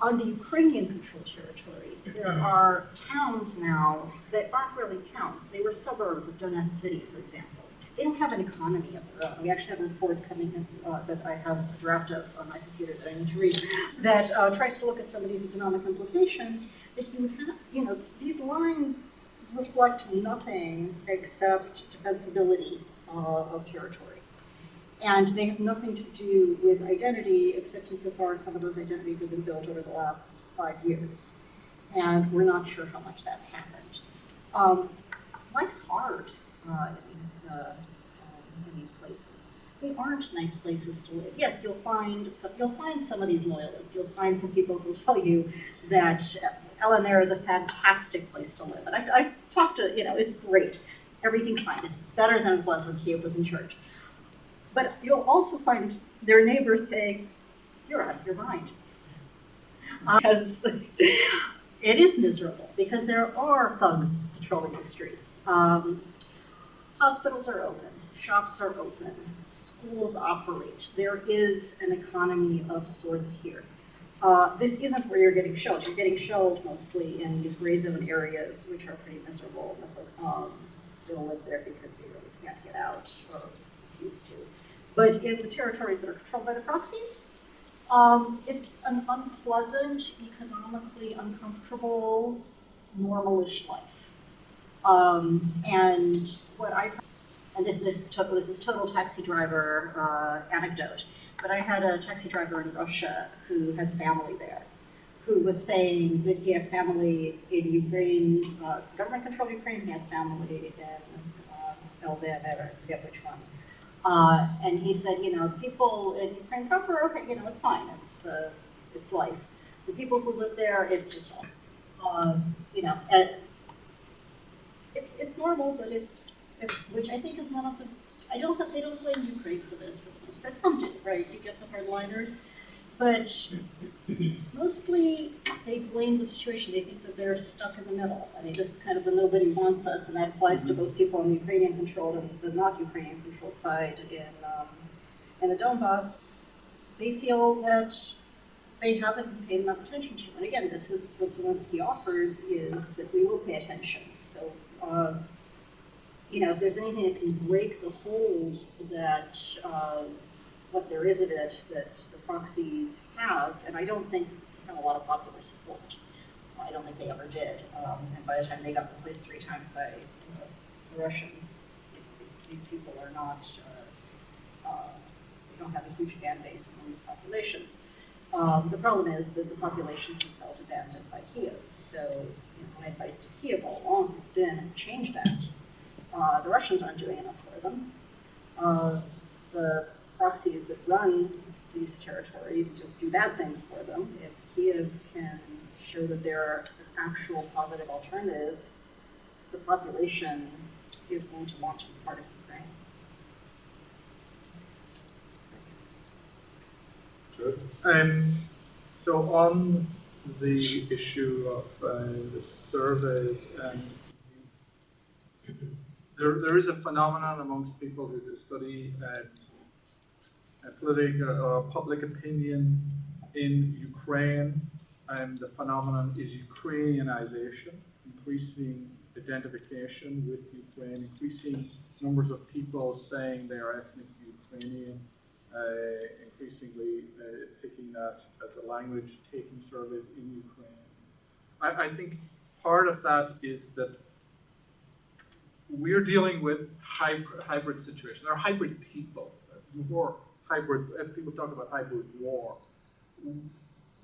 on the Ukrainian controlled territory, there are towns now that aren't really towns. They were suburbs of Donetsk City, for example. They don't have an economy of their own. We actually have a report coming in uh, that I have a draft of on my computer that I need to read that uh, tries to look at some of these economic implications. That you have, you know, these lines reflect nothing except defensibility uh, of territory. And they have nothing to do with identity, except insofar as some of those identities have been built over the last five years. And we're not sure how much that's happened. Um, life's hard uh, in, these, uh, um, in these places. They aren't nice places to live. Yes, you'll find some, you'll find some of these loyalists. You'll find some people who will tell you that LNR is a fantastic place to live. And I've, I've talked to, you know, it's great. everything's fine. It's better than it was when Kiev was in charge. But you'll also find their neighbors saying, you're out of your mind. Because <laughs> it is miserable, because there are thugs patrolling the streets. Um, hospitals are open, shops are open, schools operate. There is an economy of sorts here. Uh, this isn't where you're getting shelled. You're getting shelled mostly in these gray zone areas, which are pretty miserable. The folks um, still live there because they really can't get out or used to. But in the territories that are controlled by the proxies, um, it's an unpleasant, economically uncomfortable, normalish life. Um, and what I, and this, this is total, this is total taxi driver, uh, anecdote, but I had a taxi driver in Russia who has family there, who was saying that he has family in Ukraine, uh, government-controlled Ukraine, he has family in, uh, I forget which one. Uh, and he said, you know, people in Ukraine proper, okay, you know, it's fine, it's, uh, it's life. The people who live there, it's just, uh, you know, and it's, it's normal, but it's, it- which I think is one of the, I don't, they don't blame Ukraine for this, for part, some do, right, you get the hardliners. But mostly, they blame the situation, they think that they're stuck in the middle. I mean, this is kind of the nobody wants us, and that applies to both people on the Ukrainian controlled and the not Ukrainian controlled side in, um, in the Donbass. They feel that they haven't paid enough attention to. And again, this is what Zelensky offers, is that we will pay attention. So, uh, you know, if there's anything that can break the hold that, uh, what there is of it that the proxies have, and I don't think have a lot of popular support. I don't think they ever did. Um, and by the time they got replaced three times by uh, the Russians, these, these people are not, uh, uh, they don't have a huge fan base among these populations. Um, the problem is that the populations have felt abandoned by Kiev. So, you know, my advice to Kiev all along has been change that. Uh, the Russians aren't doing enough for them. Uh, the proxies that run these territories just do bad things for them. If Kiev can show that there are an actual positive alternative, the population is going to want to be part of Ukraine.
Good.
Um, so on the issue of uh, the surveys, um, there, there is a phenomenon amongst people who do study um, uh, political or public opinion in Ukraine, and the phenomenon is Ukrainianization, increasing identification with Ukraine, increasing numbers of people saying they are ethnic Ukrainian, uh, increasingly uh, taking that as a language, taking surveys in Ukraine. I, I think part of that is that we're dealing with hybrid, hybrid situation. There are hybrid people, war, hybrid, uh, people talk about hybrid war.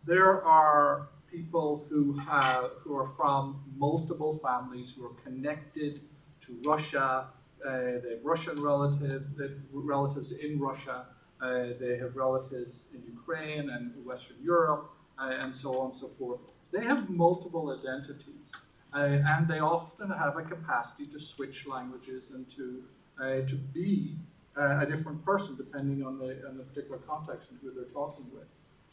There are people who have, who are from multiple families who are connected to Russia. Uh, they have Russian relatives, relatives in Russia. Uh, they have relatives in Ukraine and Western Europe, uh, and so on and so forth. They have multiple identities, uh, and they often have a capacity to switch languages and to uh, to be uh, a different person depending on the on the particular context and who they're talking with.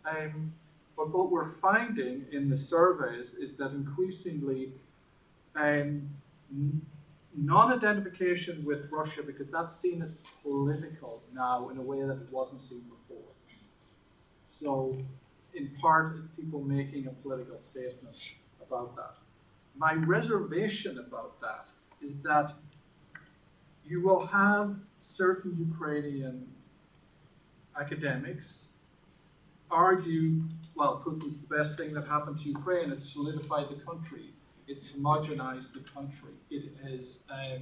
Um, but what we're finding in the surveys is that increasingly um, non-identification with Russia, because that's seen as political now in a way that it wasn't seen before. So, in part, it's people making a political statement about that. My reservation about that is that you will have certain Ukrainian academics argue, well, Putin's the best thing that happened to Ukraine. It solidified the country. It's homogenized the country. It has, um,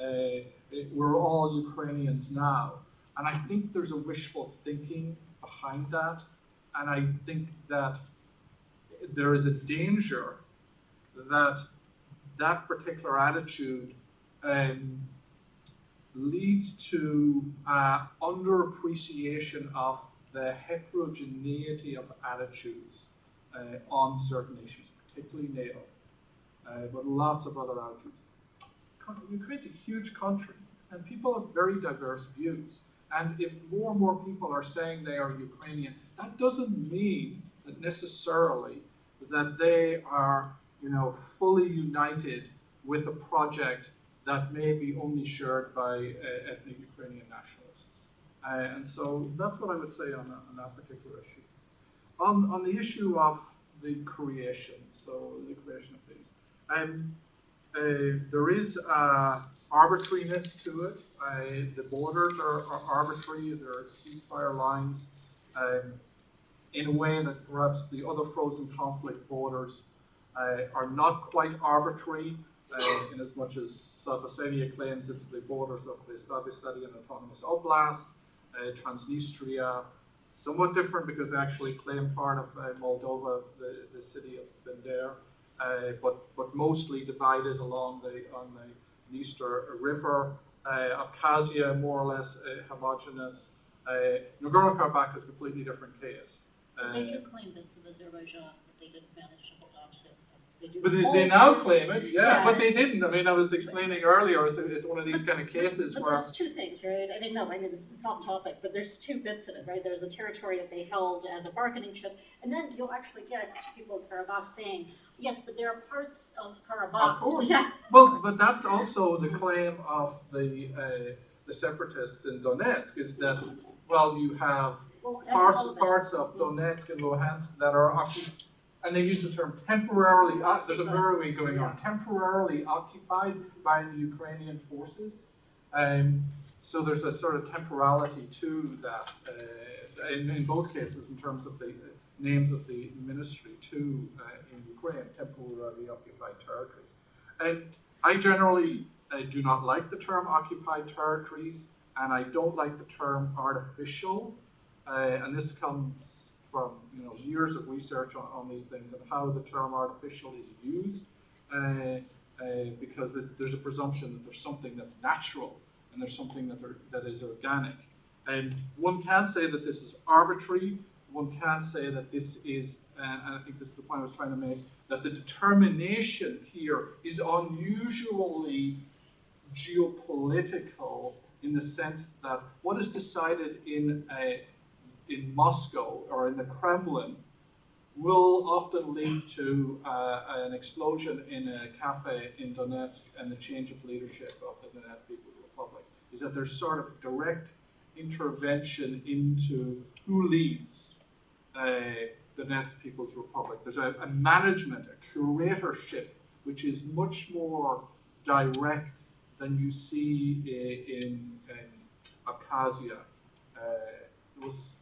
uh, it, we're all Ukrainians now. And I think there's a wishful thinking behind that. And I think that there is a danger that that particular attitude um, leads to uh, underappreciation of the heterogeneity of attitudes uh, on certain issues, particularly NATO, uh, but lots of other attitudes. Ukraine's a huge country, and people have very diverse views. And if more and more people are saying they are Ukrainian, that doesn't mean that necessarily that they are, you know, fully united with a project that may be only shared by uh, ethnic Ukrainian nationalists. Uh, and so that's what I would say on that, on that particular issue. On, on the issue of the creation, so the creation of these, um, uh, there is arbitrariness to it. Uh, the borders are, are, arbitrary. There are ceasefire lines. Um, in a way that perhaps the other frozen conflict borders uh, are not quite arbitrary, uh, in as much as South Ossetia claims it's the borders of the South Ossetian Autonomous Oblast, uh, Transnistria, somewhat different because they actually claim part of uh, Moldova, the, the city of Bender, uh, but, but mostly divided along the, on the Dniester River. Uh, Abkhazia, more or less uh, homogeneous. Uh, Nagorno-Karabakh is a completely different case.
They do claim bits of Azerbaijan, but they didn't manage to hold on to it. They do
But they, they now claim it, yeah,
Yeah.
but they didn't. I mean, I was explaining earlier, it's, it's one of these kind of cases
But
where,
there's two things, right? I mean, no, I mean, it's, it's on topic, but there's two bits in it, right? There's a territory that they held as a bargaining chip, and then you'll actually get people in Karabakh saying, yes, but there are parts of Karabakh.
Of course.
Yeah,
well, but that's also the claim of the, uh, the separatists in Donetsk, is that, well, you have
well,
parts,
of
parts of Donetsk and Luhansk that are occupied, and they use the term temporarily, uh, there's a mirroring going on, temporarily occupied by the Ukrainian forces. Um, so there's a sort of temporality to that, uh, in, in both cases, in terms of the uh, names of the ministry to, uh, in Ukraine, temporarily occupied territories. And I generally uh, do not like the term occupied territories, and I don't like the term artificial. Uh, and this comes from you know years of research on, on these things and how the term artificial is used, uh, uh, because it, there's a presumption that there's something that's natural and there's something that, are, that is organic. And one can say that this is arbitrary. One can say that this is, uh, and I think this is the point I was trying to make, that the determination here is unusually geopolitical in the sense that what is decided in a in Moscow or in the Kremlin will often lead to uh, an explosion in a cafe in Donetsk and the change of leadership of the Donetsk People's Republic. Is that there's sort of direct intervention into who leads uh, the Donetsk People's Republic. There's a, a management, a curatorship, which is much more direct than you see in, in Abkhazia. Uh, was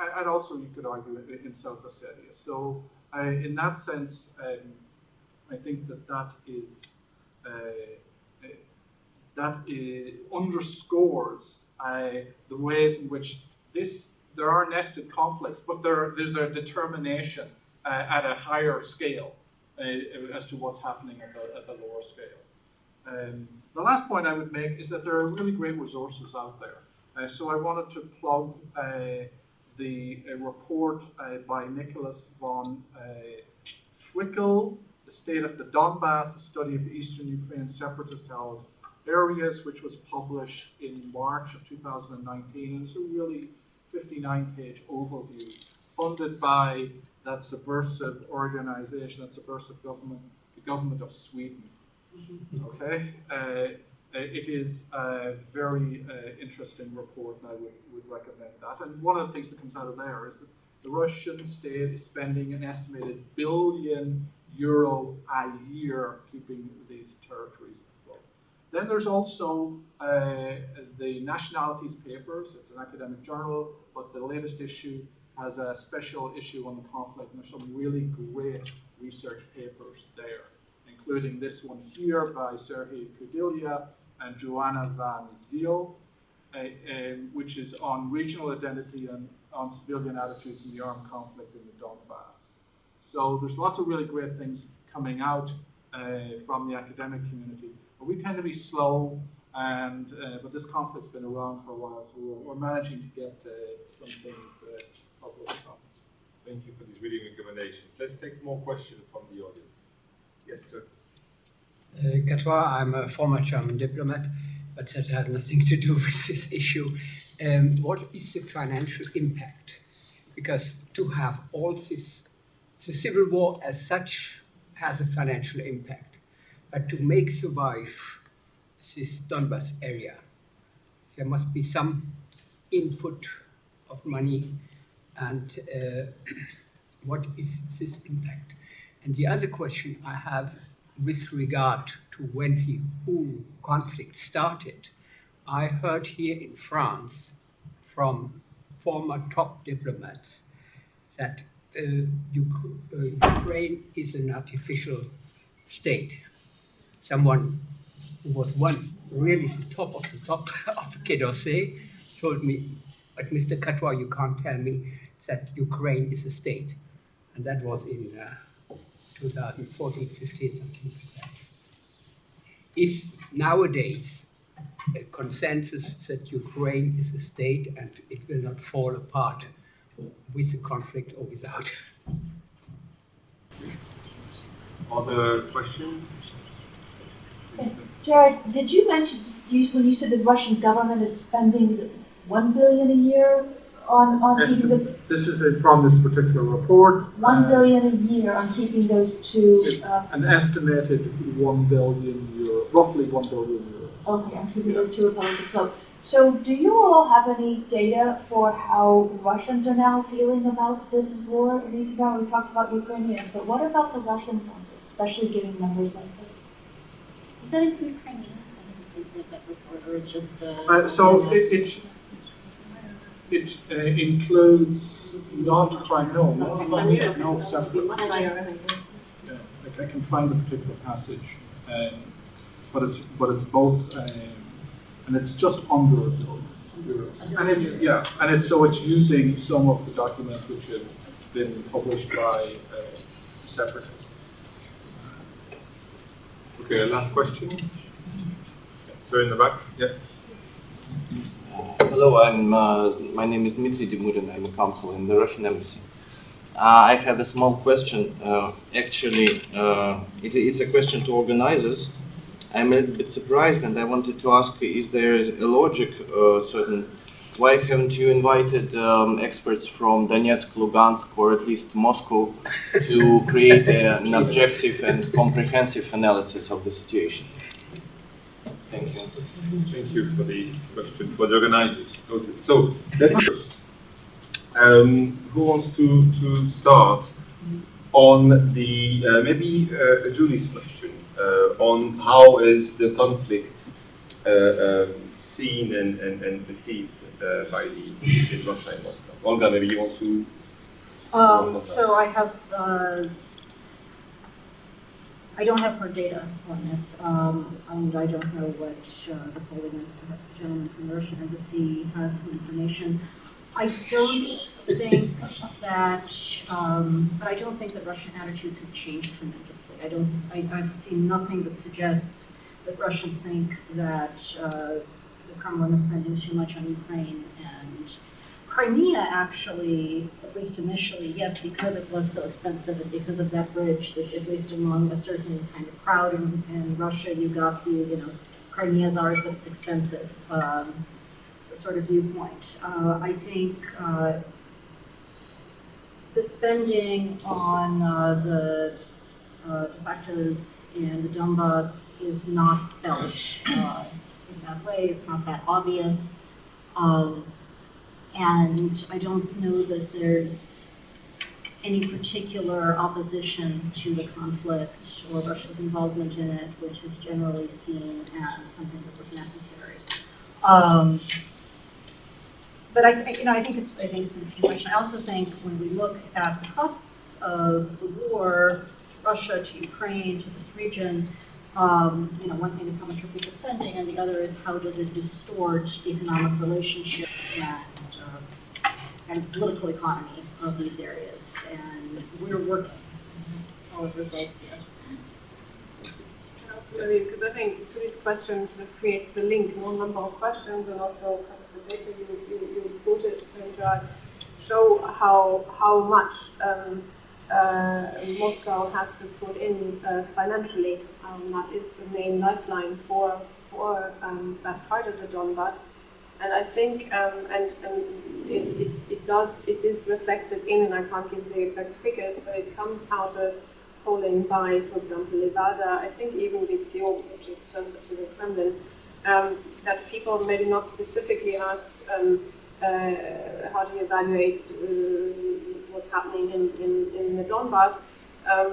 and also you could argue in, South Ossetia. So in that sense, um, I think that that is that uh, underscores uh, the ways in which this there are nested conflicts, but there there's a determination uh, at a higher scale uh, as to what's happening at the, at the lower scale. Um, the last point I would make is that there are really great resources out there. Uh, so I wanted to plug uh, the report uh, by Nicholas von uh, Twickel, The State of the Donbass, a study of Eastern Ukraine separatist held areas, which was published in March of 2019. And it's a really 59 page overview funded by that subversive organization, that subversive government, the government of Sweden. Okay? Uh, it is a very uh, interesting report, and I would, would recommend that. And one of the things that comes out of there is that the Russian state is spending an estimated billion euro a year keeping these territories afloat. Then there's also uh, the Nationalities Papers. It's an academic journal, but the latest issue has a special issue on the conflict, and there's some really great research papers there, including this one here by Sergei Kudelia and Joanna Van Zyl, which is on regional identity and on civilian attitudes in the armed conflict in the Donbass. So there's lots of really great things coming out uh, from the academic community, but we tend to be slow. And uh, but this conflict's been around for a while, so we're, we're managing to get uh, some things uh, published on.
Thank you for these reading recommendations. Let's take more questions from the audience. Yes, sir.
Uh, I'm a former German diplomat, but that has nothing to do <laughs> with this issue. Um, what is the financial impact? Because to have all this, the civil war as such has a financial impact, but to make survive this Donbas area, there must be some input of money and uh, <clears throat> what is this impact? And the other question I have with regard to when the whole conflict started, I heard here in France from former top diplomats that uh, uh, Ukraine is an artificial state. Someone who was once really the top of the top <laughs> of Quai told me, but Mr. Catois, you can't tell me that Ukraine is a state. And that was in uh, 2014, 15, something like that. Is nowadays a consensus that Ukraine is a state and it will not fall apart with the conflict or without?
Other questions?
Uh, Gerard, did you mention, you, when you said the Russian government is spending, is it one billion a year on, on keeping the,
This is a- from this particular report.
one
Uh,
billion a year on keeping those two,
It's
uh,
an estimated one billion euro, roughly one billion euro.
okay, on keeping those two republics afloat. So do you all have any data for how Russians are now feeling about this war in Eastern Europe? We talked about Ukrainians, but what about the Russians on this, especially giving numbers like this?
Does that include Crimea? I think they did that before, or it's just the.
Uh, so it, it, it uh, includes non-crime, no, no,
Crimea.
no, separate.
I.
Yeah, like I can find the particular passage, um, but it's, but it's both, um, and it's just under a billion euros. And it's, yeah, and it's, so it's using some of the documents which have been published by, uh, separatists.
Okay, last question. Sir in the back, yes.
Hello, I'm, uh, my name is Dmitry Demurin. I'm a consul in the Russian embassy. Uh, I have a small question. Uh, actually, uh, it, it's a question to organizers. I'm a little bit surprised, and I wanted to ask: Is there a logic, uh, certain? Why haven't you invited um, experts from Donetsk, Lugansk, or at least Moscow, to create <laughs> a, an objective and comprehensive analysis of the situation? Thank you.
Thank you for the question, for the organizers. Okay, So, let's first. Um, who wants to, to start on the, uh, maybe uh, Julie's question, uh, on how is the conflict uh, um, seen and, and, and perceived uh, by the in Russia and Moscow? Olga, maybe you want to
Um, so I have, uh, I don't have hard data on this, um, and I don't know what, uh, the polling, gentleman from the Russian embassy has some information. I don't think that, um, but I don't think that Russian attitudes have changed tremendously. I don't, I, I've seen nothing that suggests that Russians think that, uh, the Kremlin is spending too much on Ukraine Crimea actually, at least initially, yes, because it was so expensive and because of that bridge, that at least among a certain kind of crowd in, in Russia, you got the, you know, Crimea's ours, but it's expensive, um, sort of viewpoint. Uh, I think, uh, the spending on, uh, the, uh, factors in the Donbass is not felt, uh, in that way, it's not that obvious. Um, and I don't know that there's any particular opposition to the conflict or Russia's involvement in it, which is generally seen as something that was necessary. Um, but I, you know, I think it's, I think it's an interesting question. I also think when we look at the costs of the war, Russia to Ukraine to this region, um, you know, one thing is how much are people spending, and the other is how does it distort economic relationships and, and political economy of these areas. And we're working solid results here.
Also, because I think these questions, it creates the link, more number of questions, and also kind of the data you, you, you quoted, Sandra, show how, how much um, uh, Moscow has to put in uh, financially Um, that is the main lifeline for for um, that part of the Donbass. And I think, um, and, and it, it, it, does, it is reflected in, and I can't give the exact figures, but it comes out of polling by, for example, Levada, I think even VTsIOM, which is closer to the Kremlin, um, that people maybe not specifically asked um, uh, how do you evaluate uh, what's happening in, in, in the Donbass, um,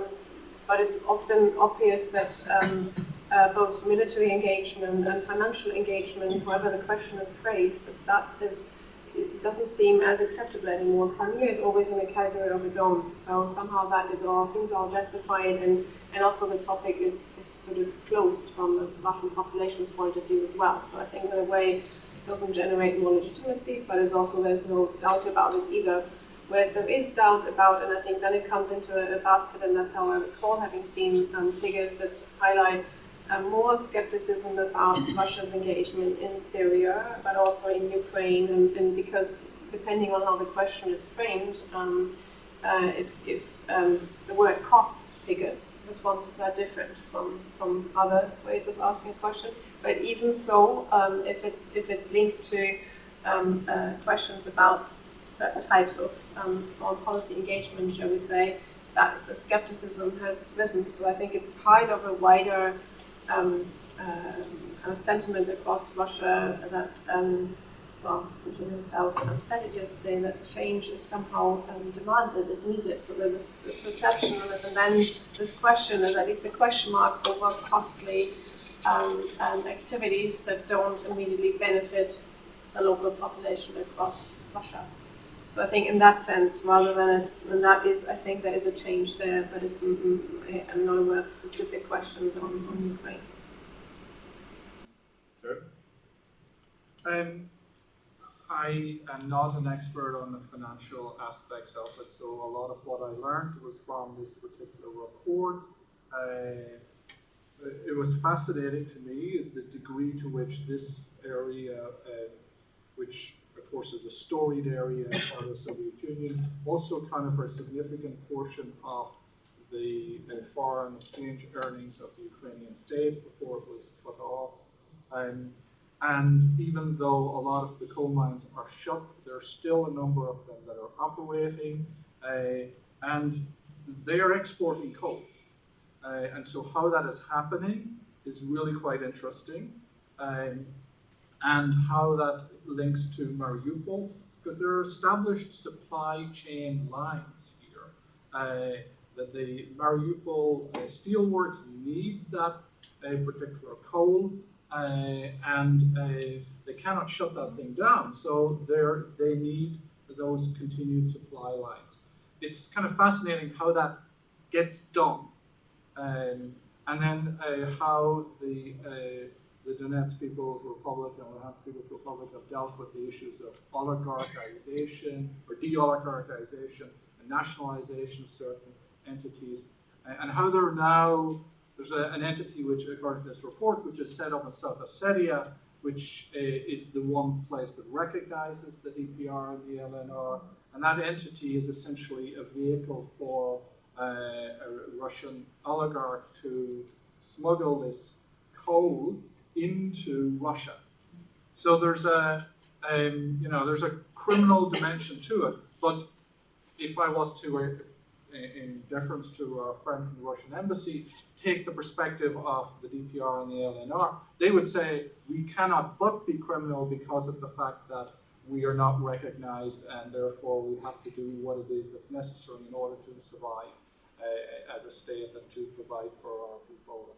but it's often obvious that um, uh, both military engagement and financial engagement, however the question is phrased, that, is, it doesn't seem as acceptable anymore. Crimea is always in a category of its own, so somehow that is all, things are justified, and, and also the topic is, is sort of closed from the Russian population's point of view as well. So I think in a way it doesn't generate more legitimacy, but it's also there's no doubt about it either. Whereas there is doubt about, and I think then it comes into a, a basket, and that's how I recall having seen um, figures that highlight uh, more skepticism about <clears throat> Russia's engagement in Syria, but also in Ukraine, and, and because depending on how the question is framed, um, uh, if, if um, the word costs figures, responses are different from, from other ways of asking questions. But even so, um, if, it's, if it's linked to um, uh, questions about certain types of um, foreign policy engagement, shall we say, that the skepticism has risen. So I think it's part of a wider um, uh, sentiment across Russia that, um, well, Putin himself said it yesterday, that change is somehow um, demanded, is needed. So there's this perception of it, and then this question is at least a question mark over costly um, activities that don't immediately benefit the local population across Russia. So I think in that sense, rather than it's, and that is, I think there is a change there, but it's, mm, mm, I'm not aware of specific questions on, on Ukraine.
Sure.
Um, I am not an expert on the financial aspects of it, so a lot of what I learned was from this particular report. Uh, it was fascinating to me the degree to which this area, uh, which course, is a storied area of the Soviet Union, also accounted for a significant portion of the foreign exchange earnings of the Ukrainian state before it was cut off. Um, and even though a lot of the coal mines are shut, there are still a number of them that are operating, uh, and they are exporting coal. Uh, and so, how that is happening is really quite interesting. Um, and how that links to Mariupol, because there are established supply chain lines here. Uh, that the Mariupol uh, steelworks needs that uh, particular coal, uh, and uh, they cannot shut that thing down. So they need those continued supply lines. It's kind of fascinating how that gets done, um, and then uh, how the the Donetsk People's Republic and Luhansk People's Republic have dealt with the issues of oligarchization or de-oligarchization and nationalization of certain entities, and how they're now, there's a, an entity which, according to this report, which is set up in South Ossetia, which uh, is the one place that recognizes the DPR and the LNR, and that entity is essentially a vehicle for uh, a Russian oligarch to smuggle this coal into Russia. So there's a, um, you know, there's a criminal dimension to it. But if I was to, uh, in deference to our friend from the Russian embassy, take the perspective of the DPR and the LNR, they would say we cannot but be criminal because of the fact that we are not recognized and therefore we have to do what it is that's necessary in order to survive uh, as a state and to provide for our people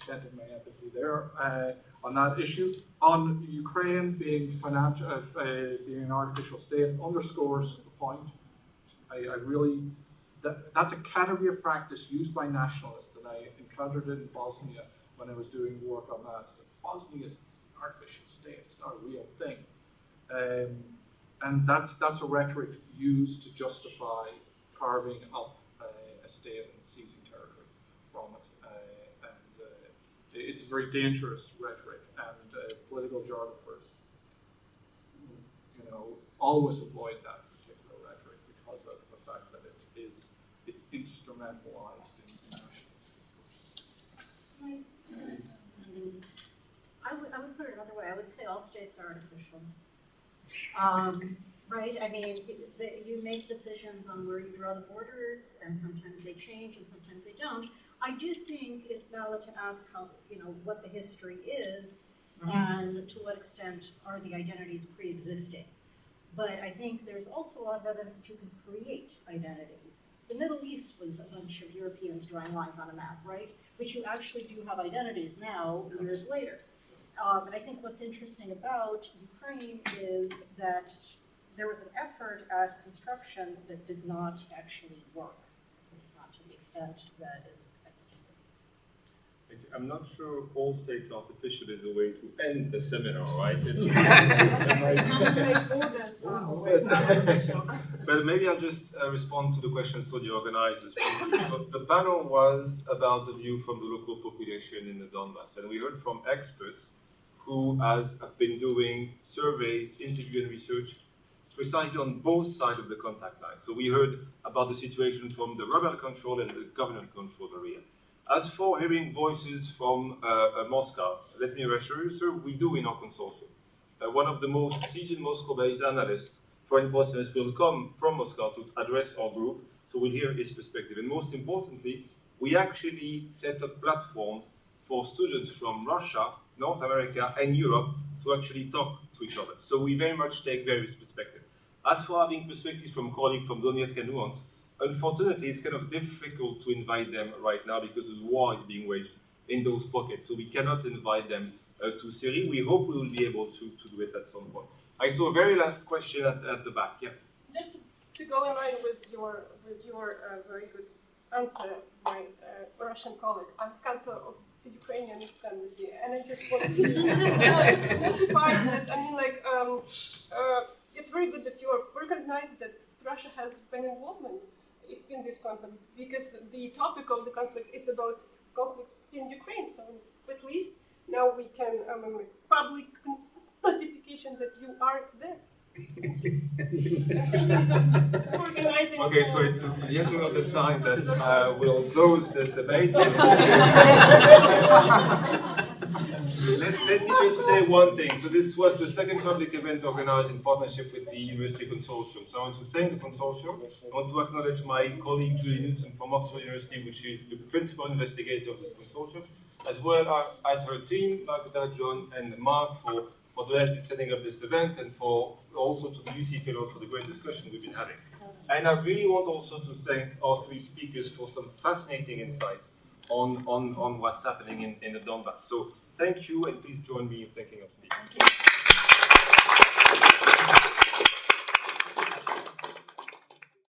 extent of my empathy there uh, on that issue. On Ukraine being financial, uh, uh, being an artificial state underscores the point. I, I really, that, that's a category of practice used by nationalists, and I encountered it in Bosnia when I was doing work on that. So Bosnia is an artificial state; it's not a real thing, um, and that's that's a rhetoric used to justify carving up uh, a state it's very dangerous rhetoric and uh, political geographers you know, always avoid that particular rhetoric because of the fact that it is it's instrumentalized in, in national discourse.
I would, I would put it another way. I would say all states are artificial. Um, right? I mean, the, you make decisions on where you draw the borders, and sometimes they change and sometimes they don't. I do think it's valid to ask how, you know, what the history is, and to what extent are the identities pre-existing. But I think there's also a lot of evidence that you can create identities. The Middle East was a bunch of Europeans drawing lines on a map, right? But you actually do have identities now, years later. Um, and I think what's interesting about Ukraine is that there was an effort at construction that did not actually work. Least not to the extent that it was expected to.
Thank you. I'm not sure all states artificial is a way to end the seminar, right? It's- <laughs>
Let's say borders are always <laughs> artificial.
But maybe I'll just uh, respond to the questions for the organizers. So the panel was about the view from the local population in the Donbass, and we heard from experts who has have been doing surveys, interview and research precisely on both sides of the contact line. So we heard about the situation from the rebel control and the government control area. As for hearing voices from uh, Moscow, let me reassure you, sir, we do in our consortium. Uh, one of the most seasoned Moscow-based analysts, foreign policy will come from Moscow to address our group, so we'll hear his perspective. And most importantly, we actually set up platforms for students from Russia, North America, and Europe to actually talk to each other. So we very much take various perspectives. As for having perspectives from colleagues from Donetsk and Luhansk, unfortunately, it's kind of difficult to invite them right now because the war is being waged in those pockets. So we cannot invite them uh, to CERI. We hope we will be able to, to do it at some point. I saw a very last question at, at the back. Yeah.
Just to, go in line with your with your uh, very good answer, my uh, Russian colleague, I'm counselor of the Ukrainian embassy, and I just want to <laughs> notify that I mean, like, um, uh, it's very good that you have recognized that Russia has an involvement in this conflict because the topic of the conflict is about conflict in Ukraine. So at least now we can um, public notification that you are there. <laughs>
Okay, so
for-
it's yet another sign that uh, we'll close this debate. <laughs> <laughs> let, let me just say one thing. So this was the second public event organized in partnership with the University Consortium. So I want to thank the consortium. I want to acknowledge my colleague Julie Newton from Oxford University, which is the principal investigator of this consortium, as well as her team, Magda, John, and Mark for, for the setting up this event and for also to the UC Fellows for the great discussion we've been having. And I really want also to thank our three speakers for some fascinating insights on, on, on what's happening in, in the Donbass. So thank you, and please join me in thanking our speakers.